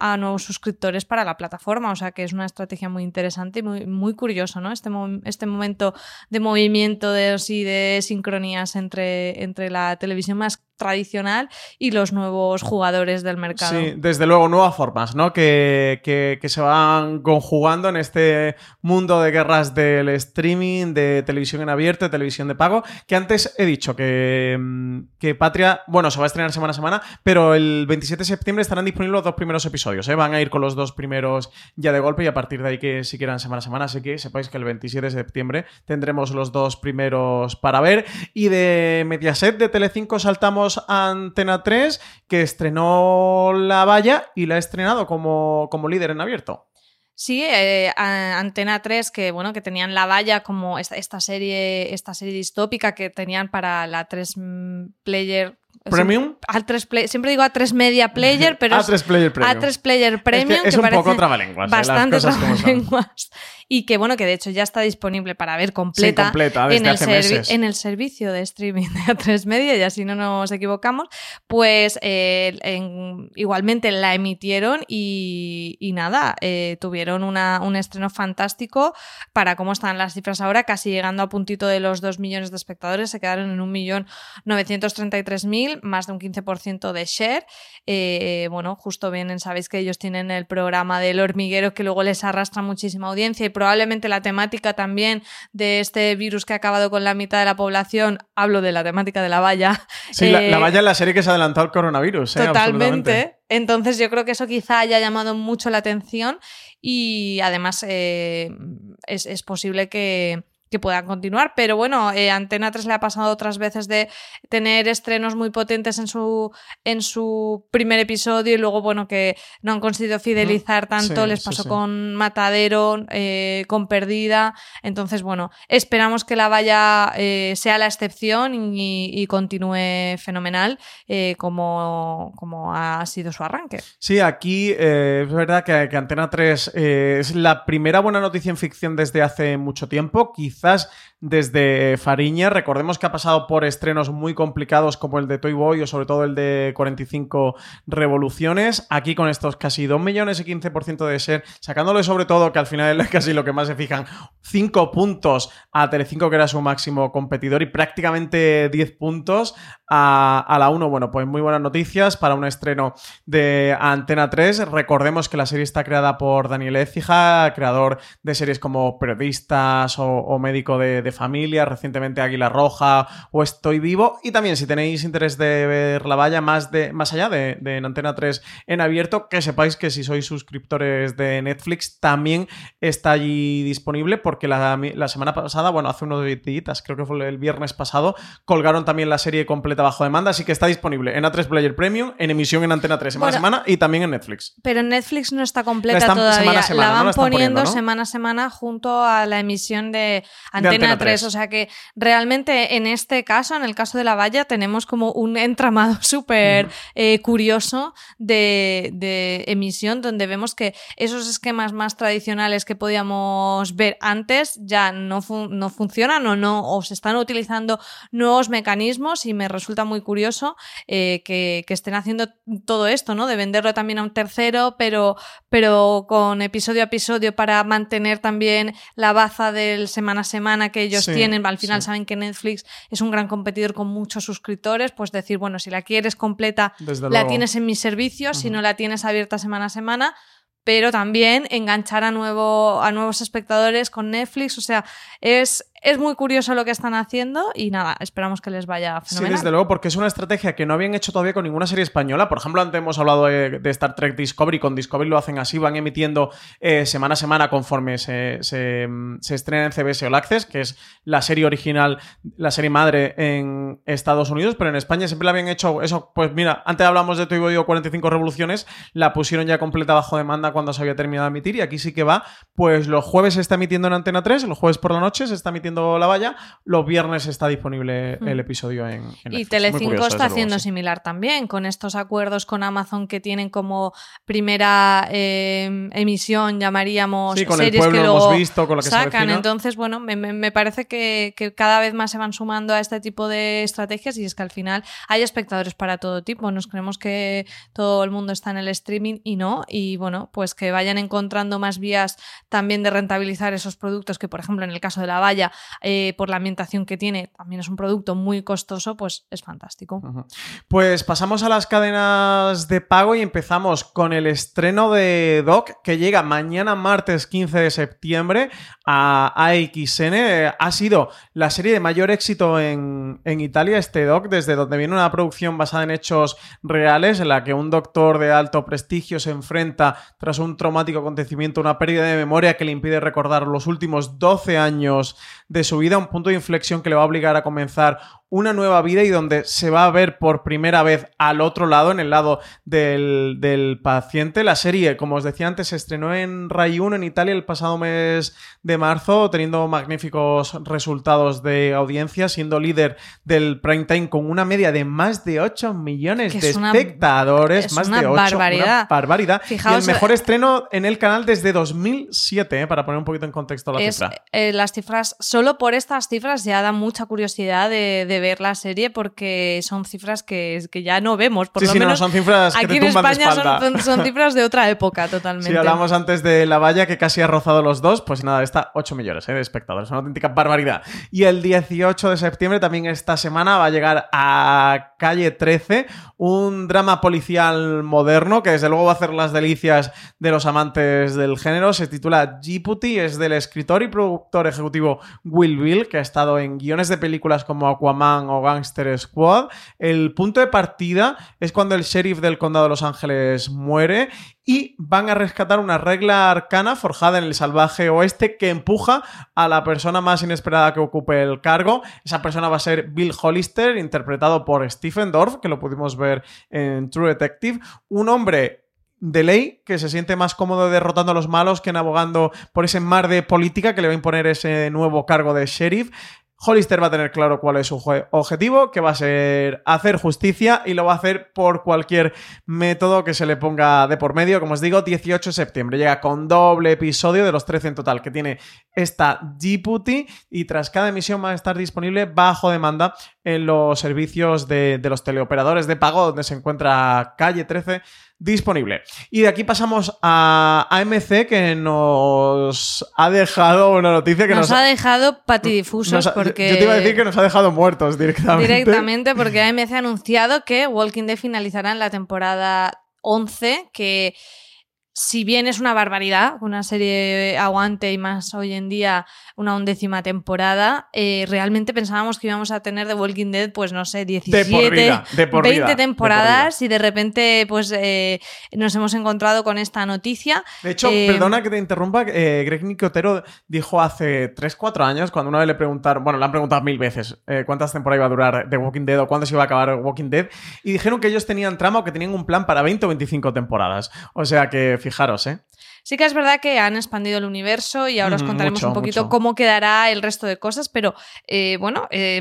a nuevos suscriptores para la plataforma. O sea que es una estrategia muy interesante y muy, muy ¿no? Este, este momento de movimiento de, sí, de sincronías entre, entre la televisión más tradicional y los nuevos jugadores del mercado. Sí, desde luego, nuevas formas, ¿no? Que, que, se van conjugando en este mundo de guerras del streaming, de televisión en abierto, de televisión de pago, que antes he dicho que, que Patria, bueno, se va a estrenar semana a semana, pero el 27 de septiembre estarán disponibles los dos primeros episodios, ¿eh? Van a ir con los dos primeros ya de golpe y a partir de ahí que si quieran semana a semana, así que sepáis que el 27 de septiembre tendremos los dos primeros para ver. Y de Mediaset de Telecinco saltamos Antena 3, que estrenó La Valla y la ha estrenado como, como líder en abierto. Sí, eh, Antena 3, que bueno, que tenían La Valla como esta, serie, esta serie distópica que tenían para la 3 Player Premium. A3 play, siempre digo A3 Media Player, pero A3 Player Premium. A3 Player Premium. Es, que es que un poco trabalenguas. Bastante eh, trabalenguas. Y que bueno, que de hecho ya está disponible para ver completa, sí, completa en, el meses. en el servicio de streaming de A3 Media, y así no nos equivocamos. Pues eh, en, igualmente la emitieron y, y nada, eh, tuvieron una, un estreno fantástico para cómo están las cifras ahora, casi llegando a puntito de los 2 millones de espectadores, se quedaron en 1.933.000 más de un 15% de share. Eh, bueno, justo vienen, sabéis que ellos tienen el programa del hormiguero que luego les arrastra muchísima audiencia y probablemente la temática también de este virus que ha acabado con la mitad de la población, hablo de la temática de la valla. Sí, eh, la, la, valla es la serie que se ha adelantado al coronavirus. ¿eh? Totalmente. Entonces yo creo que eso quizá haya llamado mucho la atención y además eh, es, es posible que que puedan continuar. Pero bueno, eh, Antena 3 le ha pasado otras veces de tener estrenos muy potentes en su, en su primer episodio y luego, bueno, que no han conseguido fidelizar tanto. Sí, Les pasó sí. con Matadero, eh, con Perdida. Entonces, bueno, esperamos que la valla eh, sea la excepción y, y continúe fenomenal eh, como, como ha sido su arranque. Sí, aquí eh, es verdad que, que Antena 3 eh, es la primera buena noticia en ficción desde hace mucho tiempo. Quizás desde Fariña. Recordemos que ha pasado por estrenos muy complicados como el de Toy Boy o sobre todo el de 45 revoluciones. Aquí con estos casi 2 millones y 15% de ser, sacándole sobre todo que al final es casi lo que más se fijan, 5 puntos a Telecinco que era su máximo competidor y prácticamente 10 puntos a, la 1. Bueno, pues muy buenas noticias para un estreno de Antena 3. Recordemos que la serie está creada por Daniel Écija, creador de series como Periodistas o, Médico de, Familia, recientemente Águila Roja o Estoy Vivo. Y también, si tenéis interés de ver la valla más, de, más allá de, de en Antena 3 en abierto, que sepáis que si sois suscriptores de Netflix también está allí disponible porque la, la semana pasada, bueno, hace unos días, creo que fue el viernes pasado, colgaron también la serie completa bajo demanda, así que está disponible en A3 Player Premium, en emisión en Antena 3 semana Bueno, a semana y también en Netflix. Pero en Netflix no está completa La están todavía. semana a semana, la ¿no? van La poniendo, poniendo, ¿no? semana a semana junto a la emisión de Antena, Antena 3. 3. O sea que realmente en este caso, en el caso de la valla, tenemos como un entramado súper eh, curioso de, de emisión donde vemos que esos esquemas más tradicionales que podíamos ver antes ya no, fun- no funcionan o no o se están utilizando nuevos mecanismos y me resulta muy curioso eh, que, que estén haciendo todo esto, ¿no? De venderlo también a un tercero, pero, pero con episodio a episodio para mantener también la baza del semana a semana que ellos Sí, tienen. Al final sí. saben que Netflix es un gran competidor con muchos suscriptores, pues decir, bueno, si la quieres completa, Desde la luego. tienes en mis servicios, si no la tienes abierta semana a semana, pero también enganchar a, nuevo, a nuevos espectadores con Netflix. O sea, es es muy curioso lo que están haciendo y nada, esperamos que les vaya Sí, fenomenal. desde luego, porque es una estrategia que no habían hecho todavía con ninguna serie española. Por ejemplo, antes hemos hablado de, de Star Trek Discovery. Con Discovery lo hacen así, van emitiendo eh, semana a semana conforme se, se, se estrena en CBS All Access, que es la serie original, la serie madre en Estados Unidos, pero en España siempre la habían hecho eso. Pues mira, antes hablamos de Tu y Digo 45 Revoluciones, la pusieron ya completa bajo demanda cuando se había terminado de emitir, y aquí sí que va. Pues los jueves se está emitiendo en Antena 3, los jueves por la noche se está emitiendo La Valla, los viernes está disponible Mm. el episodio en, en Y Telecinco curioso, está haciendo sí. similar también, con estos acuerdos con Amazon que tienen como primera eh, emisión, llamaríamos Sí, con el series pueblo que hemos visto, con lo que se sacan. Entonces, bueno, me, me- me parece que, que cada vez más se van sumando a este tipo de estrategias y es que al final hay espectadores para todo tipo. Nos creemos que todo el mundo está en el streaming y no. Y bueno, pues que vayan encontrando más vías también de rentabilizar esos productos que, por ejemplo, en el caso de la valla, eh, por la ambientación que tiene, también es un producto muy costoso, pues es fantástico. Pues pasamos a las cadenas de pago y empezamos con el estreno de Doc que llega mañana martes 15 de septiembre a AXN. Ha sido la serie de mayor éxito en, en Italia, este Doc, desde donde viene una producción basada en hechos reales en la que un doctor de alto prestigio se enfrenta tras un traumático acontecimiento, una pérdida de memoria que le impide recordar los últimos 12 años de su vida, un punto de inflexión que le va a obligar a comenzar una nueva vida y donde se va a ver por primera vez al otro lado, en el lado del, del paciente. La serie, como os decía antes, se estrenó en Rai 1 en Italia el pasado mes de marzo, teniendo magníficos resultados de audiencia, siendo líder del prime time con una media de más de 8 millones Que de es una- espectadores. es más una de 8. barbaridad. Una barbaridad. Fijaos, y el mejor eh, estreno en el canal desde 2007, eh, para poner un poquito en contexto la es, cifra. eh, las cifras, solo por estas cifras ya da mucha curiosidad de, de ver la serie porque son cifras que, que ya no vemos. Por Sí, lo sí, no, menos son cifras que aquí te en España son, son cifras de otra época totalmente. Si hablamos antes de la valla que casi ha rozado los dos, pues nada, está 8 millones eh, de espectadores, una auténtica barbaridad. Y el 18 de septiembre, también esta semana, va a llegar a Calle 13, un drama policial moderno que desde luego va a hacer las delicias de los amantes del género. Se titula Djibouti, es del escritor y productor ejecutivo Will Bill, que ha estado en guiones de películas como Aquaman o Gangster Squad. El punto de partida es cuando el sheriff del condado de Los Ángeles muere y van a rescatar una regla arcana forjada en el salvaje oeste que empuja a la persona más inesperada que ocupe el cargo. Esa persona va a ser Bill Hollister, interpretado por Stephen Dorff, que lo pudimos ver en True Detective, un hombre de ley que se siente más cómodo derrotando a los malos que navegando por ese mar de política que le va a imponer ese nuevo cargo de sheriff. Hollister va a tener claro cuál es su objetivo, que va a ser hacer justicia y lo va a hacer por cualquier método que se le ponga de por medio. Como os digo, 18 de septiembre llega con doble episodio de los 13 en total que tiene esta Djibouti y tras cada emisión va a estar disponible bajo demanda en los servicios de, de los teleoperadores de pago donde se encuentra Calle 13 disponible. Y de aquí pasamos a AMC que nos ha dejado una noticia que nos, nos, ha dejado patidifusos ha- porque... Yo te iba a decir que nos ha dejado muertos directamente. Directamente, porque AMC ha anunciado que Walking Dead finalizará en la temporada 11, que si bien es una barbaridad, una serie aguante y más hoy en día una undécima temporada, eh, realmente pensábamos que íbamos a tener The Walking Dead, pues no sé, 17, vida, de por 20 vida, de por temporadas y de repente pues eh, nos hemos encontrado con esta noticia. De hecho, Eh, perdona que te interrumpa, Greg Nicotero dijo hace 3-4 años, cuando una vez le preguntaron, bueno, le han preguntado mil veces cuántas temporadas iba a durar The Walking Dead o cuándo se iba a acabar Walking Dead, y dijeron que ellos tenían trama o que tenían un plan para 20 o 25 temporadas. O sea que fijaros, ¿eh? Sí que es verdad que han expandido el universo y ahora os contaremos mucho, un poquito mucho. cómo quedará el resto de cosas, pero eh, bueno, eh,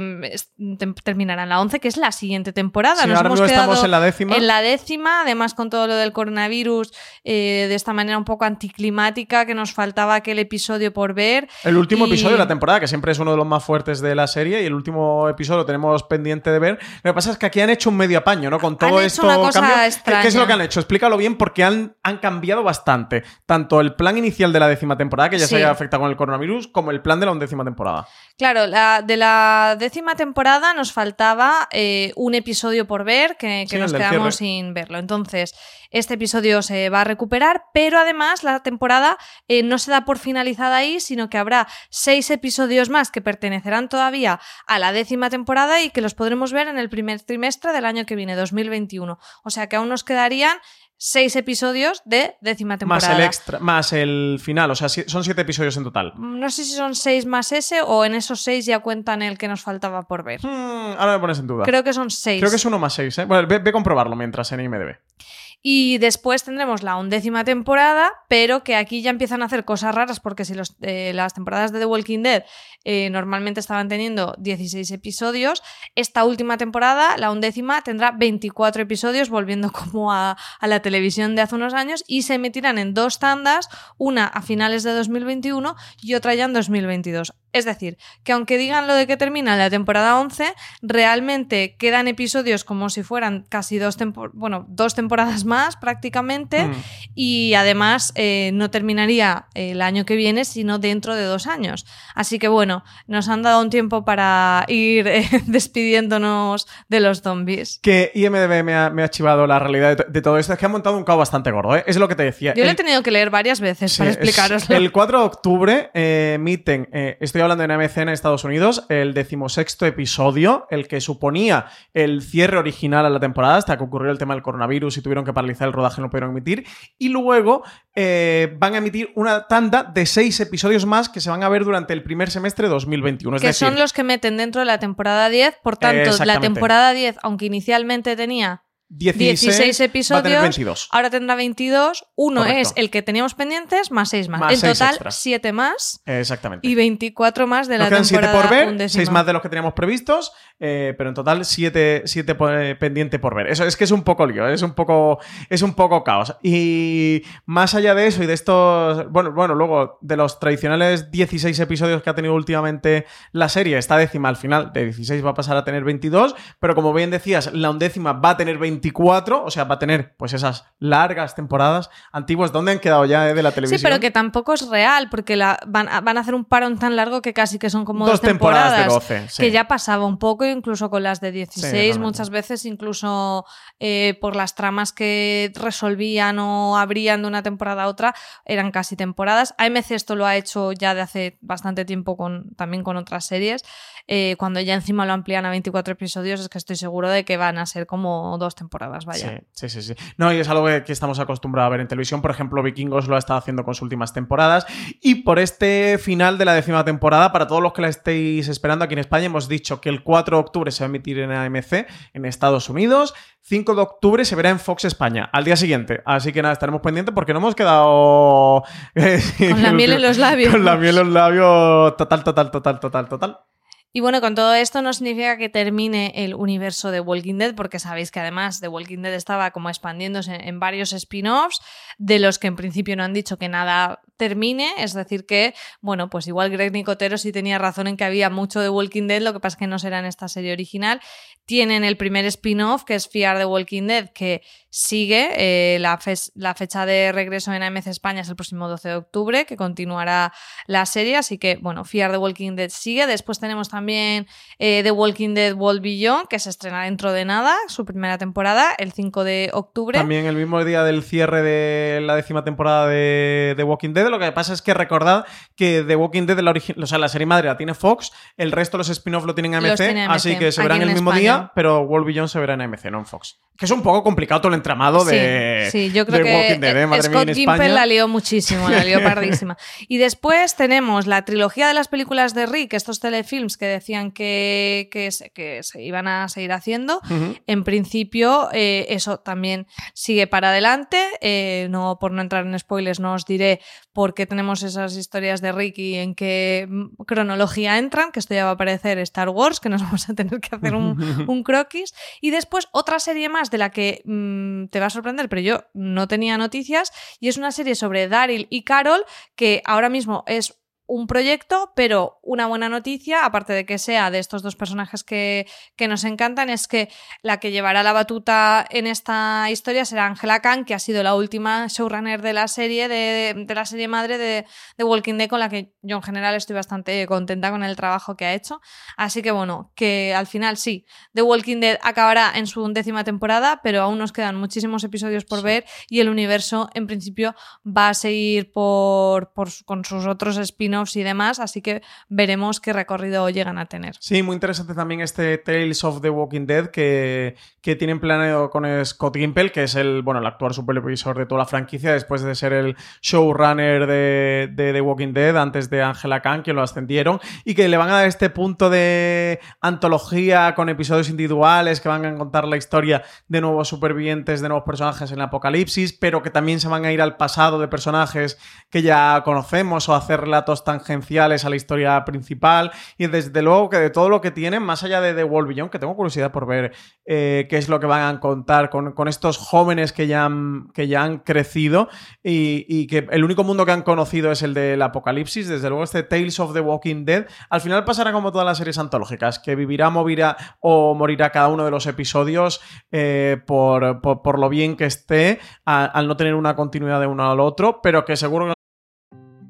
terminará en la 11, que es la siguiente temporada. Sí, Nos ahora hemos mismo estamos en la décima. En la décima, además con todo lo del coronavirus, eh, de esta manera un poco anticlimática, que nos faltaba aquel episodio por ver. El último Y- episodio de la temporada, que siempre es uno de los más fuertes de la serie, y el último episodio lo tenemos pendiente de ver. Lo que pasa es que aquí han hecho un medio apaño, ¿no? Con todo esto una cosa cambio. ¿Qué-. ¿Qué es lo que han hecho? Explícalo bien porque han, han cambiado bastante. Tanto el plan inicial de la décima temporada, que ya Sí. se había afectado con el coronavirus, como el plan de la undécima temporada. Claro, la, de la décima temporada nos faltaba eh, un episodio por ver que, que Sí, nos quedamos sin verlo. Entonces, este episodio se va a recuperar, pero además la temporada eh, no se da por finalizada ahí, sino que habrá seis episodios más que pertenecerán todavía a la décima temporada y que los podremos ver en el primer trimestre del año que viene, 2021. O sea que aún nos quedarían seis episodios de décima temporada. Más el extra, más el final, o sea, son siete episodios en total. No sé si son seis más ese o en esos seis ya cuentan el que nos faltaba por ver. Mm, Ahora me pones en duda. Creo que son seis. Creo que es uno más seis, ¿eh? Bueno, ve, ve comprobarlo mientras en IMDB. Y después tendremos la undécima temporada, pero que aquí ya empiezan a hacer cosas raras porque si eh, las temporadas de The Walking Dead eh, normalmente estaban teniendo 16 episodios, esta última temporada, la undécima, tendrá 24 episodios, volviendo como a, a la televisión de hace unos años, y se emitirán en dos tandas, una a finales de 2021 y otra ya en 2022. Es decir, que aunque digan lo de que termina la temporada 11, realmente quedan episodios como si fueran casi dos, tempo- bueno, dos temporadas más prácticamente Mm. y además eh, no terminaría el año que viene, sino dentro de dos años. Así que bueno, nos han dado un tiempo para ir eh, despidiéndonos de los zombies. Que IMDB me ha, me ha chivado la realidad de, to- de todo esto. Es que ha montado un caos bastante gordo, ¿eh? Es lo que te decía. Yo lo he tenido que leer varias veces para es- explicaroslo. El 4 de octubre eh, emiten, eh, estoy hablando en AMC en Estados Unidos, el decimosexto episodio, el que suponía el cierre original a la temporada, hasta que ocurrió el tema del coronavirus y tuvieron que paralizar el rodaje, no pudieron emitir. Y luego eh, van a emitir una tanda de seis episodios más que se van a ver durante el primer semestre de 2021. Es que decir, son los que meten dentro de la temporada 10. Por tanto, la temporada 10, aunque inicialmente tenía 16, 16 va a tener episodios, 22. ahora tendrá 22. Uno Correcto. es el que teníamos pendientes, más 6 más. Más en total, extras. 7 más Exactamente. y 24 más de Nos la quedan siete temporada por ver, undécima. seis más de los que teníamos previstos, eh, pero en total siete, siete po- eh, pendiente por ver. Eso es que es un poco lío, es un poco, es un poco caos. Y más allá de eso y de estos, bueno, bueno, luego de los tradicionales 16 episodios que ha tenido últimamente la serie, esta décima al final de 16 va a pasar a tener 22, pero como bien decías, la undécima va a tener 24, o sea, va a tener pues esas largas temporadas antiguas. ¿Dónde han quedado ya eh, de la televisión? Sí, pero que tampoco es real, porque la, van, a, van a hacer un parón tan largo que casi que son como Dos dos, temporadas de temporadas. 12, sí. Que ya pasaba un poco, incluso con las de 16, realmente. muchas veces incluso eh, por las tramas que resolvían o abrían de una temporada a otra, eran casi temporadas. AMC esto lo ha hecho ya de hace bastante tiempo con, también con otras series. Eh, cuando ya encima lo amplían a 24 episodios, es que estoy seguro de que van a ser como dos temporadas, vaya. Sí, sí, sí, sí. No, y es algo que, que estamos acostumbrados a ver en televisión. Por ejemplo, Vikingos lo ha estado haciendo con sus últimas temporadas. Y por este final de la décima temporada, para todos los que la estéis esperando aquí en España, hemos dicho que el 4 de octubre se va a emitir en AMC en Estados Unidos. 5 de octubre se verá en Fox España al día siguiente. Así que nada, estaremos pendientes porque no hemos quedado. Con la miel en los labios. Con la miel en los labios. Total, total, total, total, total. Y bueno, con todo esto no significa que termine el universo de Walking Dead, porque sabéis que además The Walking Dead estaba como expandiéndose en varios spin-offs, de los que en principio no han dicho que nada termine, es decir que, bueno, pues igual Greg Nicotero sí tenía razón en que había mucho de Walking Dead, lo que pasa es que no será en esta serie original. Tienen el primer spin-off, que es Fear the Walking Dead, que sigue, eh, la, fe- la fecha de regreso en AMC España es el próximo 12 de octubre, que continuará la serie, así que, bueno, Fear the Walking Dead sigue. Después tenemos también eh, The Walking Dead World Beyond, que se estrena dentro de nada, su primera temporada, el 5 de octubre. También el mismo día del cierre de la décima temporada de The Walking Dead. Lo que pasa es que recordad que The Walking Dead, la, o sea, la serie madre la tiene Fox, el resto de los spin-offs lo tienen AMC, tiene AMC, así que se verán el mismo España. día, pero World Beyond se verá en AMC, no en Fox. Que es un poco complicado todo el entramado de, Sí, sí, yo creo de que Walking Dead, ¿eh? Madre Scott mía, en Gimple España. la lió muchísimo, la lió pardísima. Y después tenemos la trilogía de las películas de Rick, estos telefilms que decían que, que, se, que se iban a seguir haciendo. En principio, eh, eso también sigue para adelante. Eh, no, por no entrar en spoilers, no os diré por qué tenemos esas historias de Rick y en qué mm, cronología entran, que esto ya va a aparecer Star Wars, que nos vamos a tener que hacer un, un croquis. Y después otra serie más de la que mm, te va a sorprender, pero yo no tenía noticias, y es una serie sobre Daryl y Carol, que ahora mismo es un proyecto, pero una buena noticia, aparte de que sea de estos dos personajes que, que nos encantan, es que la que llevará la batuta en esta historia será Angela Khan, que ha sido la última showrunner de la serie, de, de la serie madre de, de, Walking Dead, con la que yo en general estoy bastante contenta con el trabajo que ha hecho. Así que bueno, que al final sí, The Walking Dead acabará en su undécima temporada, pero aún nos quedan muchísimos episodios por ver y el universo en principio va a seguir por, por con sus otros y demás, así que veremos qué recorrido llegan a tener. Sí, muy interesante también este Tales of the Walking Dead que, que tienen planeado con Scott Gimple, que es el, bueno, el actual supervisor de toda la franquicia, después de ser el showrunner de, de The Walking Dead, antes de Angela Khan, que lo ascendieron, y que le van a dar este punto de antología con episodios individuales que van a contar la historia de nuevos supervivientes, de nuevos personajes en el apocalipsis, pero que también se van a ir al pasado de personajes que ya conocemos o hacer relatos tangenciales a la historia principal y desde luego que de todo lo que tienen, más allá de The World Beyond, que tengo curiosidad por ver eh, qué es lo que van a contar con, estos jóvenes que ya han, que ya han crecido y, que el único mundo que han conocido es el del apocalipsis, desde luego este Tales of the Walking Dead, al final pasará como todas las series antológicas, que vivirá, morirá o morirá cada uno de los episodios eh, por, por, lo bien que esté, al no tener una continuidad de uno al otro, pero que seguro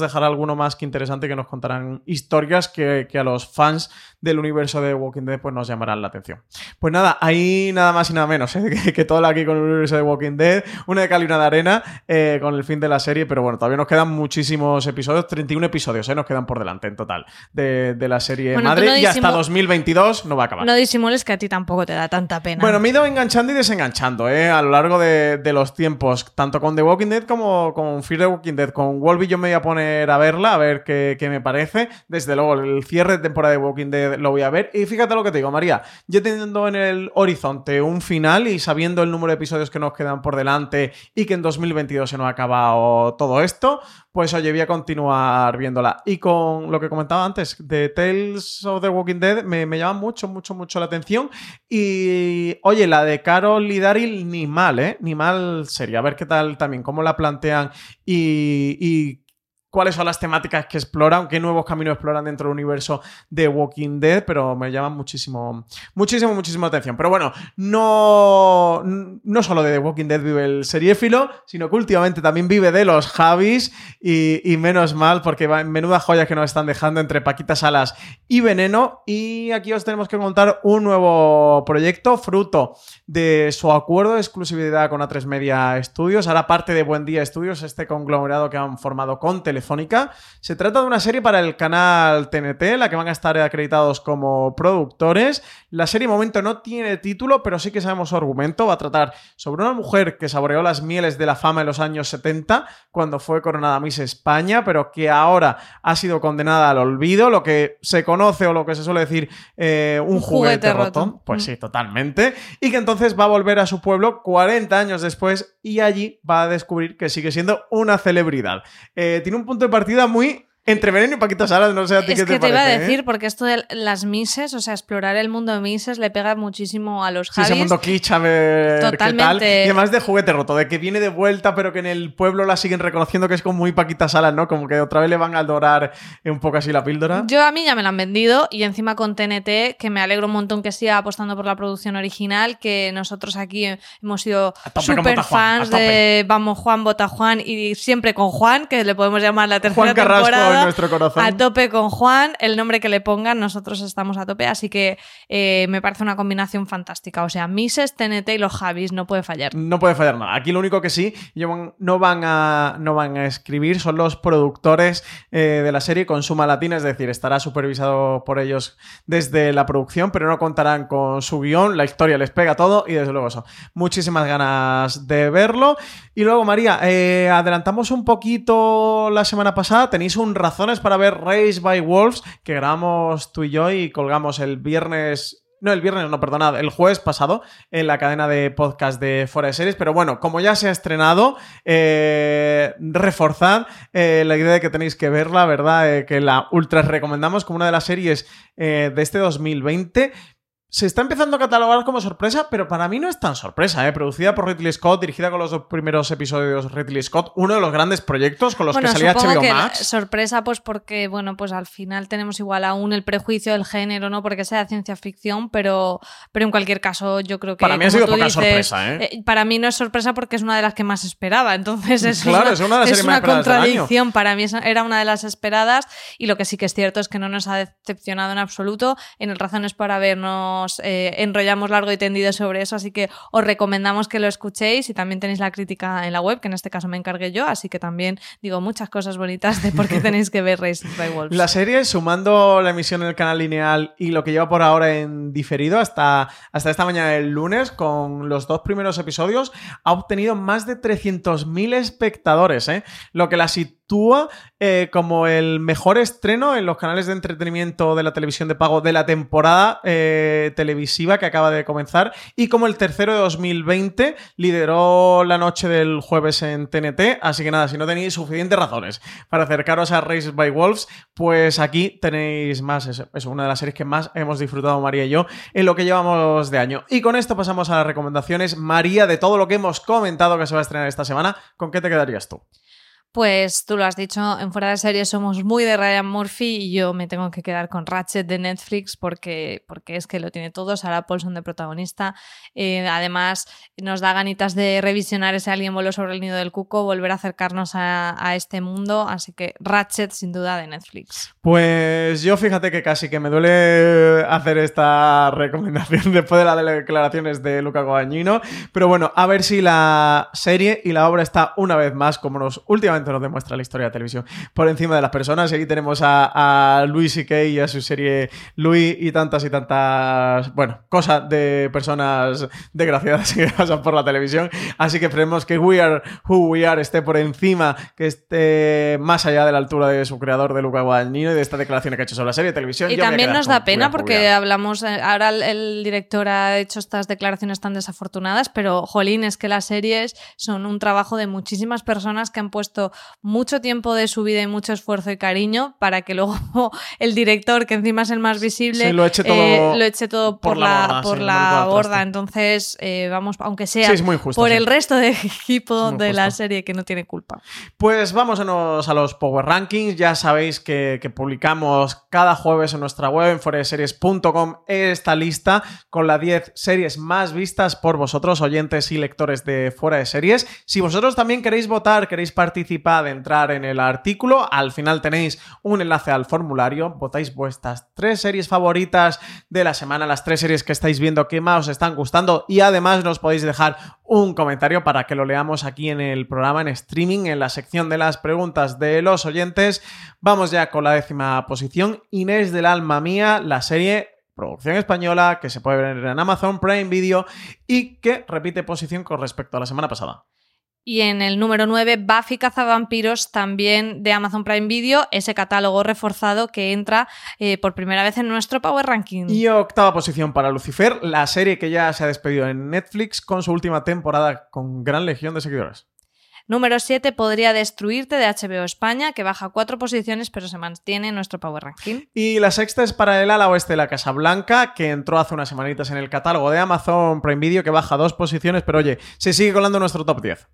dejar alguno más que interesante que nos contarán historias que, que, a los fans del universo de Walking Dead pues nos llamarán la atención. Pues nada, ahí nada más y nada menos ¿eh? que, que, todo aquí con el universo de Walking Dead, una de cal y una de arena eh, con el fin de la serie, pero bueno, todavía nos quedan muchísimos episodios, 31 episodios ¿eh? nos quedan por delante en total de, de la serie madre no y hasta 2022 no va a acabar. No disimules que a ti tampoco te da tanta pena. Bueno, me he ido enganchando y desenganchando ¿eh? a lo largo de, de, los tiempos, tanto con The Walking Dead como con Fear the Walking Dead. Con Wolby yo me voy a poner a verla, a ver qué, me parece. Desde luego, el cierre de temporada de Walking Dead lo voy a ver. Y fíjate lo que te digo, María. Yo teniendo en el horizonte un final y sabiendo el número de episodios que nos quedan por delante y que en 2022 se nos ha acabado todo esto, pues oye, voy a continuar viéndola. Y con lo que comentaba antes, de Tales of the Walking Dead, me, llama mucho, mucho, mucho la atención. Y oye, la de Carol y Daryl, ni mal, ¿eh? Ni mal sería. A ver qué tal también, cómo la plantean y cuáles son las temáticas que exploran, qué nuevos caminos exploran dentro del universo de Walking Dead, pero me llaman muchísimo, muchísimo, muchísimo atención. Pero bueno, no, no solo de The Walking Dead vive el seriéfilo, sino que últimamente también vive de los Javis y, menos mal, porque va en menuda joyas que nos están dejando entre Paquitas Alas y Veneno. Y aquí os tenemos que contar un nuevo proyecto, fruto de su acuerdo de exclusividad con A3 Media Studios, ahora parte de Buen Día Studios, este conglomerado que han formado con Telefónica se trata de una serie para el canal TNT, la que van a estar acreditados como productores. La serie, de momento, no tiene título, pero sí que sabemos su argumento. Va a tratar sobre una mujer que saboreó las mieles de la fama en los años 70, cuando fue coronada Miss España, pero que ahora ha sido condenada al olvido, lo que se conoce o lo que se suele decir eh, un, juguete, roto. Pues mm. sí, totalmente. Y que entonces va a volver a su pueblo 40 años después y allí va a descubrir que sigue siendo una celebridad. Eh, tiene un punto de partida muy entre Veneno y Paquito Salas, no sé a ti es qué te que te iba a ¿eh? decir, porque esto de las Mises, o sea, explorar el mundo de Mises le pega muchísimo a los Javis. Sí, ese mundo kitsch, a ver Totalmente. qué tal. Y además de juguete roto, de que viene de vuelta, pero que en el pueblo la siguen reconociendo que es como muy Paquita Salas, ¿no? Como que otra vez le van a adorar un poco así la píldora. Yo a mí ya me la han vendido y encima con TNT, que me alegro un montón que siga apostando por la producción original, que nosotros aquí hemos sido súper fans de Vamos Juan, Bota Juan y siempre con Juan, que le podemos llamar la tercera Juan Carrasco temporada. Nuestro corazón tope con Juan, el nombre que le pongan, nosotros estamos a tope, así que eh, me parece una combinación fantástica. O sea, Mises, TNT y los Javis, no puede fallar. No puede fallar nada. Aquí lo único que sí, no van a, no van a escribir, son los productores eh, de la serie con suma latina, es decir, estará supervisado por ellos desde la producción, pero no contarán con su guion, la historia les pega todo y desde luego eso. Muchísimas ganas de verlo. Y luego, María, eh, adelantamos un poquito la semana pasada, tenéis un razones para ver Race by Wolves, que grabamos tú y yo y colgamos el viernes no, el viernes, no, perdonad, el jueves pasado en la cadena de podcast de Fuera de Series. Pero bueno, como ya se ha estrenado, eh, reforzad eh, la idea de que tenéis que verla, ¿verdad? Eh, que la ultra recomendamos como una de las series de este 2020 se está empezando a catalogar como sorpresa, pero para mí no es tan sorpresa, ¿eh? Producida por Ridley Scott, dirigida con los dos primeros episodios Ridley Scott, uno de los grandes proyectos con los que salía HBO que Max. Sorpresa, pues porque, bueno, pues al final tenemos igual aún el prejuicio del género, ¿no? Porque sea ciencia ficción, pero, pero en cualquier caso yo creo que. Para mí ha sido poca sorpresa, ¿eh? ¿eh? Para mí no es sorpresa porque es una de las que más esperaba. Entonces es una, es una, de las es una contradicción. Para mí era una de las esperadas y lo que sí que es cierto es que no nos ha decepcionado en absoluto. En el Razones para eh, enrollamos largo y tendido sobre eso, así que os recomendamos que lo escuchéis y también tenéis la crítica en la web, que en este caso me encargué yo, así que también digo muchas cosas bonitas de por qué tenéis que ver Race by Wolves. La serie, sumando la emisión en el canal lineal y lo que lleva por ahora en diferido hasta, hasta esta mañana del lunes, con los dos primeros episodios, ha obtenido más de 300.000 espectadores, ¿eh? lo que la sitúa eh, como el mejor estreno en los canales de entretenimiento de la televisión de pago de la temporada eh, televisiva que acaba de comenzar y como el tercero de 2020 lideró la noche del jueves en TNT. Así que nada, si no tenéis suficientes razones para acercaros a Race by Wolves, pues aquí tenéis más. Es, una de las series que más hemos disfrutado María y yo en lo que llevamos de año. Y con esto pasamos a las recomendaciones. María, de todo lo que hemos comentado que se va a estrenar esta semana, ¿con qué te quedarías tú? Pues tú lo has dicho, en fuera de serie somos muy de Ryan Murphy y yo me tengo que quedar con Ratchet de Netflix porque, porque es que lo tiene todo, Sarah Paulson de protagonista. Eh, además, nos da ganitas de revisionar ese Alguien voló sobre el nido del cuco, volver a acercarnos a, a, este mundo, así que Ratchet sin duda de Netflix. Pues yo fíjate que casi que me duele hacer esta recomendación después de las declaraciones de Luca Guadagnino, pero bueno, a ver si la serie y la obra está una vez más como nos últimamente nos demuestra la historia de la televisión por encima de las personas. Y aquí tenemos a, a Louis C.K. y a su serie Louis y tantas y tantas, bueno, cosas de personas desgraciadas que pasan por la televisión. Así que esperemos que We Are Who We Are esté por encima, que esté más allá de la altura de su creador, de Luca Guadagnino, y de esta declaración que ha hecho sobre la serie de televisión. Y también nos da pena porque hablamos, eh, ahora el, director ha hecho estas declaraciones tan desafortunadas, pero jolín, es que las series son un trabajo de muchísimas personas que han puesto mucho tiempo de su vida y mucho esfuerzo y cariño para que luego el director, que encima es el más visible, lo, eche todo, eh, por, la, por la borda. Entonces, eh, vamos, aunque sea por el resto del equipo de la serie que no tiene culpa. Pues vámonos a los Power Rankings. Ya sabéis que, publicamos cada jueves en nuestra web, en foreseries.com, esta lista con las 10 series más vistas por vosotros, oyentes y lectores de Fuera de Series. Si vosotros también queréis votar, queréis participar, de entrar en el artículo. Al final tenéis un enlace al formulario. Votáis vuestras tres series favoritas de la semana, las tres series que estáis viendo que más os están gustando y además nos podéis dejar un comentario para que lo leamos aquí en el programa en streaming, en la sección de las preguntas de los oyentes. Vamos ya con la décima posición. Inés del alma mía, la serie producción española que se puede ver en Amazon Prime Video y que repite posición con respecto a la semana pasada. Y en el número 9, Buffy Cazavampiros, también de Amazon Prime Video, ese catálogo reforzado que entra eh, por primera vez en nuestro Power Ranking. Y octava posición para Lucifer, la serie que ya se ha despedido en Netflix con su última temporada con gran legión de seguidores. Número 7, Podría Destruirte de HBO España, que baja cuatro posiciones pero se mantiene en nuestro Power Ranking. Y la sexta es para el ala oeste de la Casa Blanca, que entró hace unas semanitas en el catálogo de Amazon Prime Video, que baja dos posiciones, pero oye, se sigue colando nuestro top 10.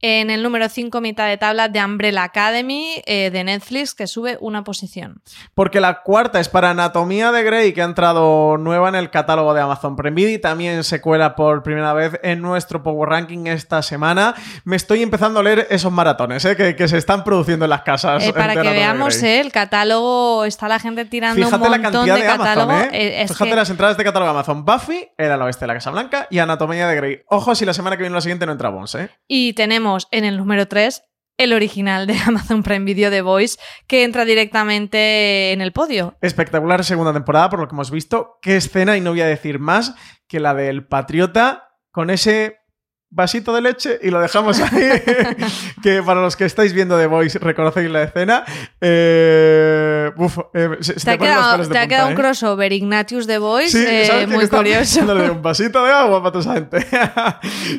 En el número 5, mitad de tabla de Umbrella Academy eh, de Netflix, que sube una posición. Porque la cuarta es para Anatomía de Grey, que ha entrado nueva en el catálogo de Amazon Prime Video y también se cuela por primera vez en nuestro Power Ranking esta semana. Me estoy empezando a leer esos maratones eh, que, se están produciendo en las casas. Eh, para que veamos, el catálogo, está la gente tirando un montón la cantidad de, catálogo. Fíjate las entradas de catálogo de Amazon. Buffy, era la oeste de la Casa Blanca y Anatomía de Grey. Ojo si la semana que viene la siguiente no entra Bones, ¿eh? Y tenemos en el número 3 el original de Amazon Prime Video de Voice, que entra directamente en el podio. Espectacular segunda temporada, por lo que hemos visto. Qué escena, y no voy a decir más que la del Patriota con ese vasito de leche y lo dejamos ahí. que para los que estáis viendo The Voice reconocéis la escena. Eh, Eh, uf, eh, se- se Te quedado, te ha quedado ¿eh? un crossover Ignatius The Voice Sí, eh, muy curioso. un vasito de agua para esa gente.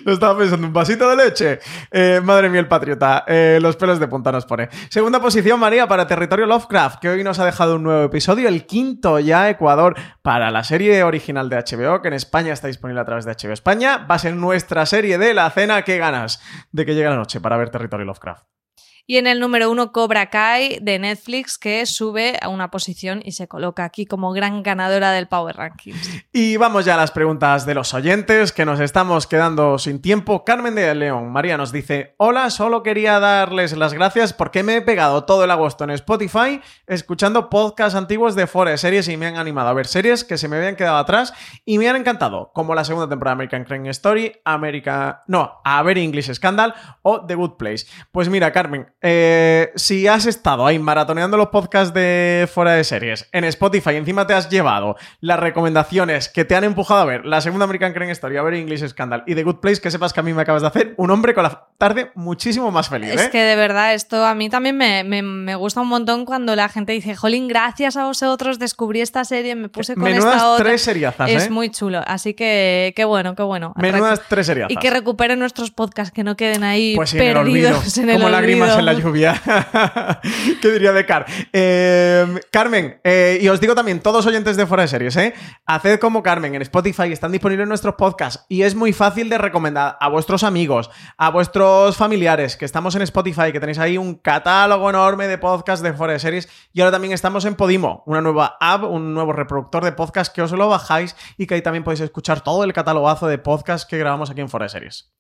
Lo estaba pensando, un vasito de leche. Eh, madre mía, el patriota. Eh, los pelos de punta nos pone. Segunda posición, María, para Territorio Lovecraft, que hoy nos ha dejado un nuevo episodio, el quinto ya, Ecuador, para la serie original de HBO, que en España está disponible a través de HBO España. Va a ser nuestra serie de la cena. ¿Qué ganas de que llegue la noche para ver Territorio Lovecraft? Y en el número uno, Cobra Kai de Netflix, que sube a una posición y se coloca aquí como gran ganadora del Power Rankings. Y vamos ya a las preguntas de los oyentes, que nos estamos quedando sin tiempo. Carmen de León, María nos dice, hola, solo quería darles las gracias porque me he pegado todo el agosto en Spotify escuchando podcasts antiguos de fuera de series y me han animado a ver series que se me habían quedado atrás y me han encantado, como la segunda temporada de American Crime Story, America... no, A Very English Scandal o The Good Place. Pues mira, Carmen, eh, si has estado ahí maratoneando los podcasts de fuera de series en Spotify y encima te has llevado las recomendaciones que te han empujado a ver la segunda American Crime Story, A Very English Scandal y The Good Place, que sepas que a mí me acabas de hacer un hombre con la tarde muchísimo más feliz. Es ¿eh? que de verdad, esto a mí también me, me- me gusta un montón cuando la gente dice, Jolín, gracias a vosotros descubrí esta serie, me puse con Menudas esta otra. tres seriazas, Es ¿eh? muy chulo, así que qué bueno, qué bueno. Menudas tres seriazas. Y que recuperen nuestros podcasts, que no queden ahí Pues sí, en el olvido, perdidos en el como lágrimas olvido. en la lluvia. ¿Qué diría de Car? Eh, Carmen, eh, y os digo también, todos oyentes de Fuera de Series, ¿eh? Haced como Carmen en Spotify, están disponibles nuestros podcasts y es muy fácil de recomendar a vuestros amigos, a vuestros familiares, que estamos en Spotify, que tenéis ahí un catálogo enorme de podcasts de Fuera de Series y ahora también estamos en Podimo, una nueva app, un nuevo reproductor de podcast que os lo bajáis y que ahí también podéis escuchar todo el catalogazo de podcasts que grabamos aquí en Fuera de Series.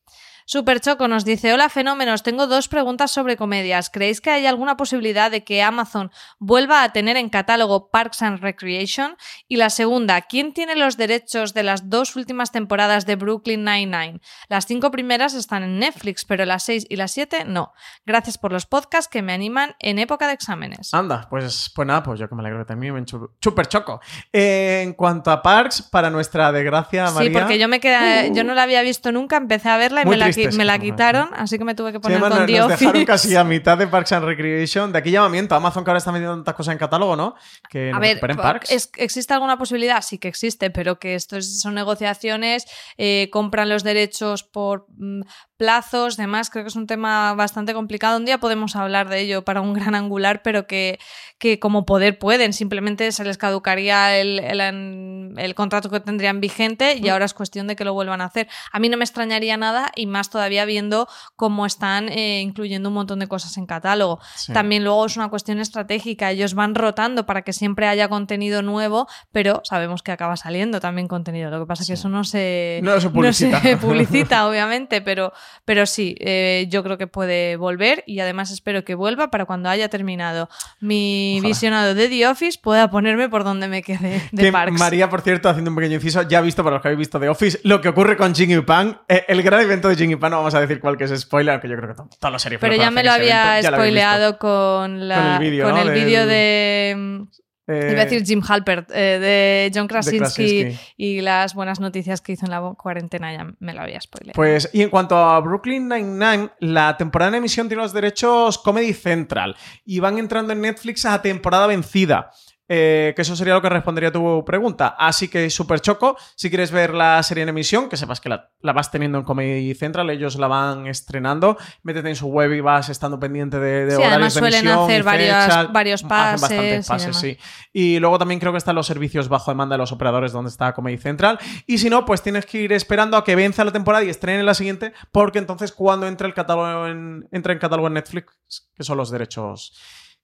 Super Choco nos dice, hola fenómenos, tengo dos preguntas sobre comedias. ¿Creéis que hay alguna posibilidad de que Amazon vuelva a tener en catálogo Parks and Recreation? Y la segunda, ¿quién tiene los derechos de las dos últimas temporadas de Brooklyn Nine-Nine? Las cinco primeras están en Netflix, pero las seis y las siete no. Gracias por los podcasts que me animan en época de exámenes. Anda, pues, pues nada, pues yo que me alegro también me chu- super choco. Eh, en cuanto a Parks, para nuestra desgracia, Sí, María. porque yo me quedé, yo no la había visto nunca, empecé a verla y Muy me la, triste, me la sí, quitaron, así que me tuve que Sí, poner además con nos, The nos dejaron casi a mitad de Parks and Recreation. De aquí llamamiento. Amazon que ahora está metiendo tantas cosas en catálogo, ¿no? Que A ver, Parks. ¿es- ¿existe alguna posibilidad? Sí que existe, pero que esto es- son negociaciones, eh, compran los derechos por mm, plazos, demás. Creo que es un tema bastante complicado. Un día podemos hablar de ello para un gran angular, pero que, que como poder pueden. Simplemente se les caducaría el, el- el contrato que tendrían vigente Mm. y ahora es cuestión de que lo vuelvan a hacer. A mí no me extrañaría nada y más todavía viendo cómo están eh, incluyendo un montón de cosas en catálogo. Sí. También luego es una cuestión estratégica. Ellos van rotando para que siempre haya contenido nuevo, pero sabemos que acaba saliendo también contenido. Lo que pasa es que eso no se, No se publicita. se publicita, obviamente, pero, pero sí, eh, yo creo que puede volver y además espero que vuelva para cuando haya terminado mi Ojalá. visionado de The Office pueda ponerme por donde me quede de Que Parks. María, por cierto, haciendo un pequeño inciso, ya ha visto para los que habéis visto The Office lo que ocurre con Jing y Pan. Eh, el gran evento de Jing Pan, no vamos a decir cuál que es spoiler, aunque yo creo que to- toda la serie pero ya me lo había spoileado con, la, Con el vídeo, de... Eh, Iba a decir Jim Halpert, eh, de John Krasinski, Krasinski. y las buenas noticias que hizo en la cuarentena, ya me lo había spoileado. Pues, y en cuanto a Brooklyn Nine-Nine, la temporada en emisión tiene los derechos Comedy Central y van entrando en Netflix a temporada vencida. Eh, que eso sería lo que respondería a tu pregunta. Así que súper choco. Si quieres ver la serie en emisión, que sepas que la, la vas teniendo en Comedy Central, ellos la van estrenando. Métete en su web y vas estando pendiente de, de Sí, horarios además de suelen emisión hacer y varias- fechas. varios Hacen pases bastantes y pases, demás. sí. Y luego también creo que están los servicios bajo demanda de los operadores donde está Comedy Central. Y si no, pues tienes que ir esperando a que venza la temporada y estrenen la siguiente, porque entonces cuando entra el catálogo en, entra en catálogo en Netflix, que son los derechos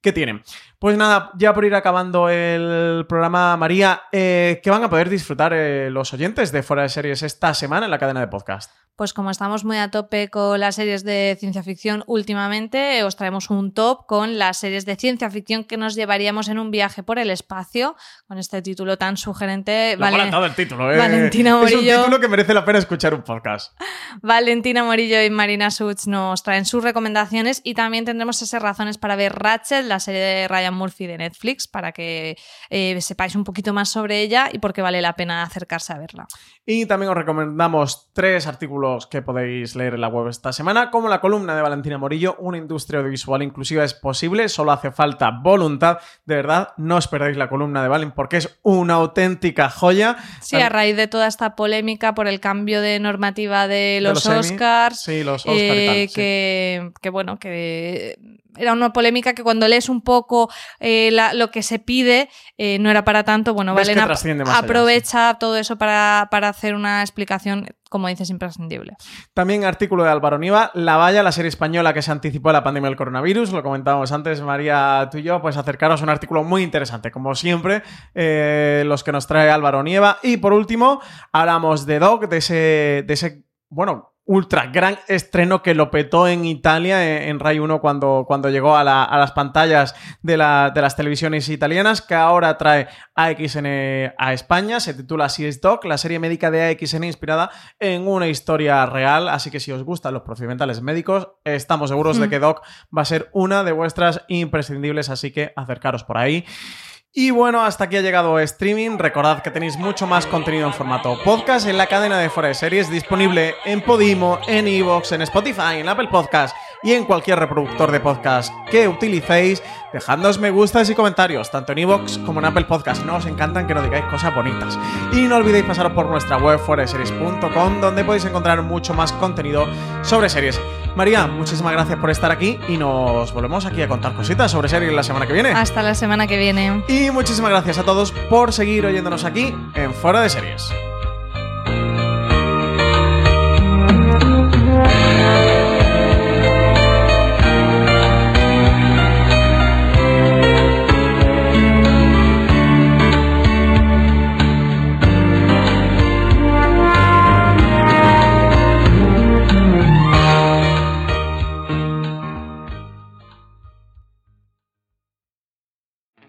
que tienen. Pues nada, ya por ir acabando el programa, María, eh, ¿qué van a poder disfrutar eh, los oyentes de Fuera de Series esta semana en la cadena de podcast? Pues como estamos muy a tope con las series de ciencia ficción últimamente, os traemos un top con las series de ciencia ficción que nos llevaríamos en un viaje por el espacio, con este título tan sugerente. Lo el título, ¿eh? Valentina Es un Morillo. título que merece la pena escuchar un podcast. Valentina Morillo y Marina Such nos traen sus recomendaciones y también tendremos esas razones para ver Ratchet, la serie de Ryan Murphy de Netflix, para que eh, sepáis un poquito más sobre ella y por qué vale la pena acercarse a verla. Y también os recomendamos tres artículos que podéis leer en la web esta semana, como la columna de Valentina Morillo, una industria audiovisual inclusiva es posible, solo hace falta voluntad. De verdad, no os perdáis la columna de Valen porque es una auténtica joya. Sí, a raíz de toda esta polémica por el cambio de normativa de los, de los Oscars, sí, los Oscar y tal, eh, sí. que, bueno, que era una polémica que cuando lees un poco eh, la, lo que se pide eh, no era para tanto. Bueno, Ves Valen que trasciende más allá, aprovecha todo eso para, para hacer una explicación, como dices, imprescindible. También artículo de Álvaro Niva, La Valla, la serie española que se anticipó a la pandemia del coronavirus. Lo comentábamos antes, María, tú y yo, pues acercaros a un artículo muy interesante, como siempre, eh, los que nos trae Álvaro Nieva. Y por último, hablamos de Doc, de ese, de ese bueno, ultra gran estreno que lo petó en Italia, en, en Rai 1, cuando, cuando llegó a, la- a las pantallas de, la- de las televisiones italianas, que ahora trae AXN a España. Se titula es Doc, la serie médica de AXN inspirada en una historia real. Así que si os gustan los procedimentales médicos, estamos seguros de Mm. que Doc va a ser una de vuestras imprescindibles, así que acercaros por ahí. Y bueno, hasta aquí ha llegado streaming. Recordad que tenéis mucho más contenido en formato podcast en la cadena de de Series, disponible en Podimo, en Evox, en Spotify, en Apple Podcast y en cualquier reproductor de podcast que utilicéis. Dejadnos me gustas y comentarios, tanto en Evox como en Apple Podcast. Nos encantan que nos digáis cosas bonitas. Y no olvidéis pasaros por nuestra web fueradeseries.com, donde podéis encontrar mucho más contenido sobre series. María, muchísimas gracias por estar aquí y nos volvemos aquí a contar cositas sobre series la semana que viene. Hasta la semana que viene. Y muchísimas gracias a todos por seguir oyéndonos aquí en Fuera de Series.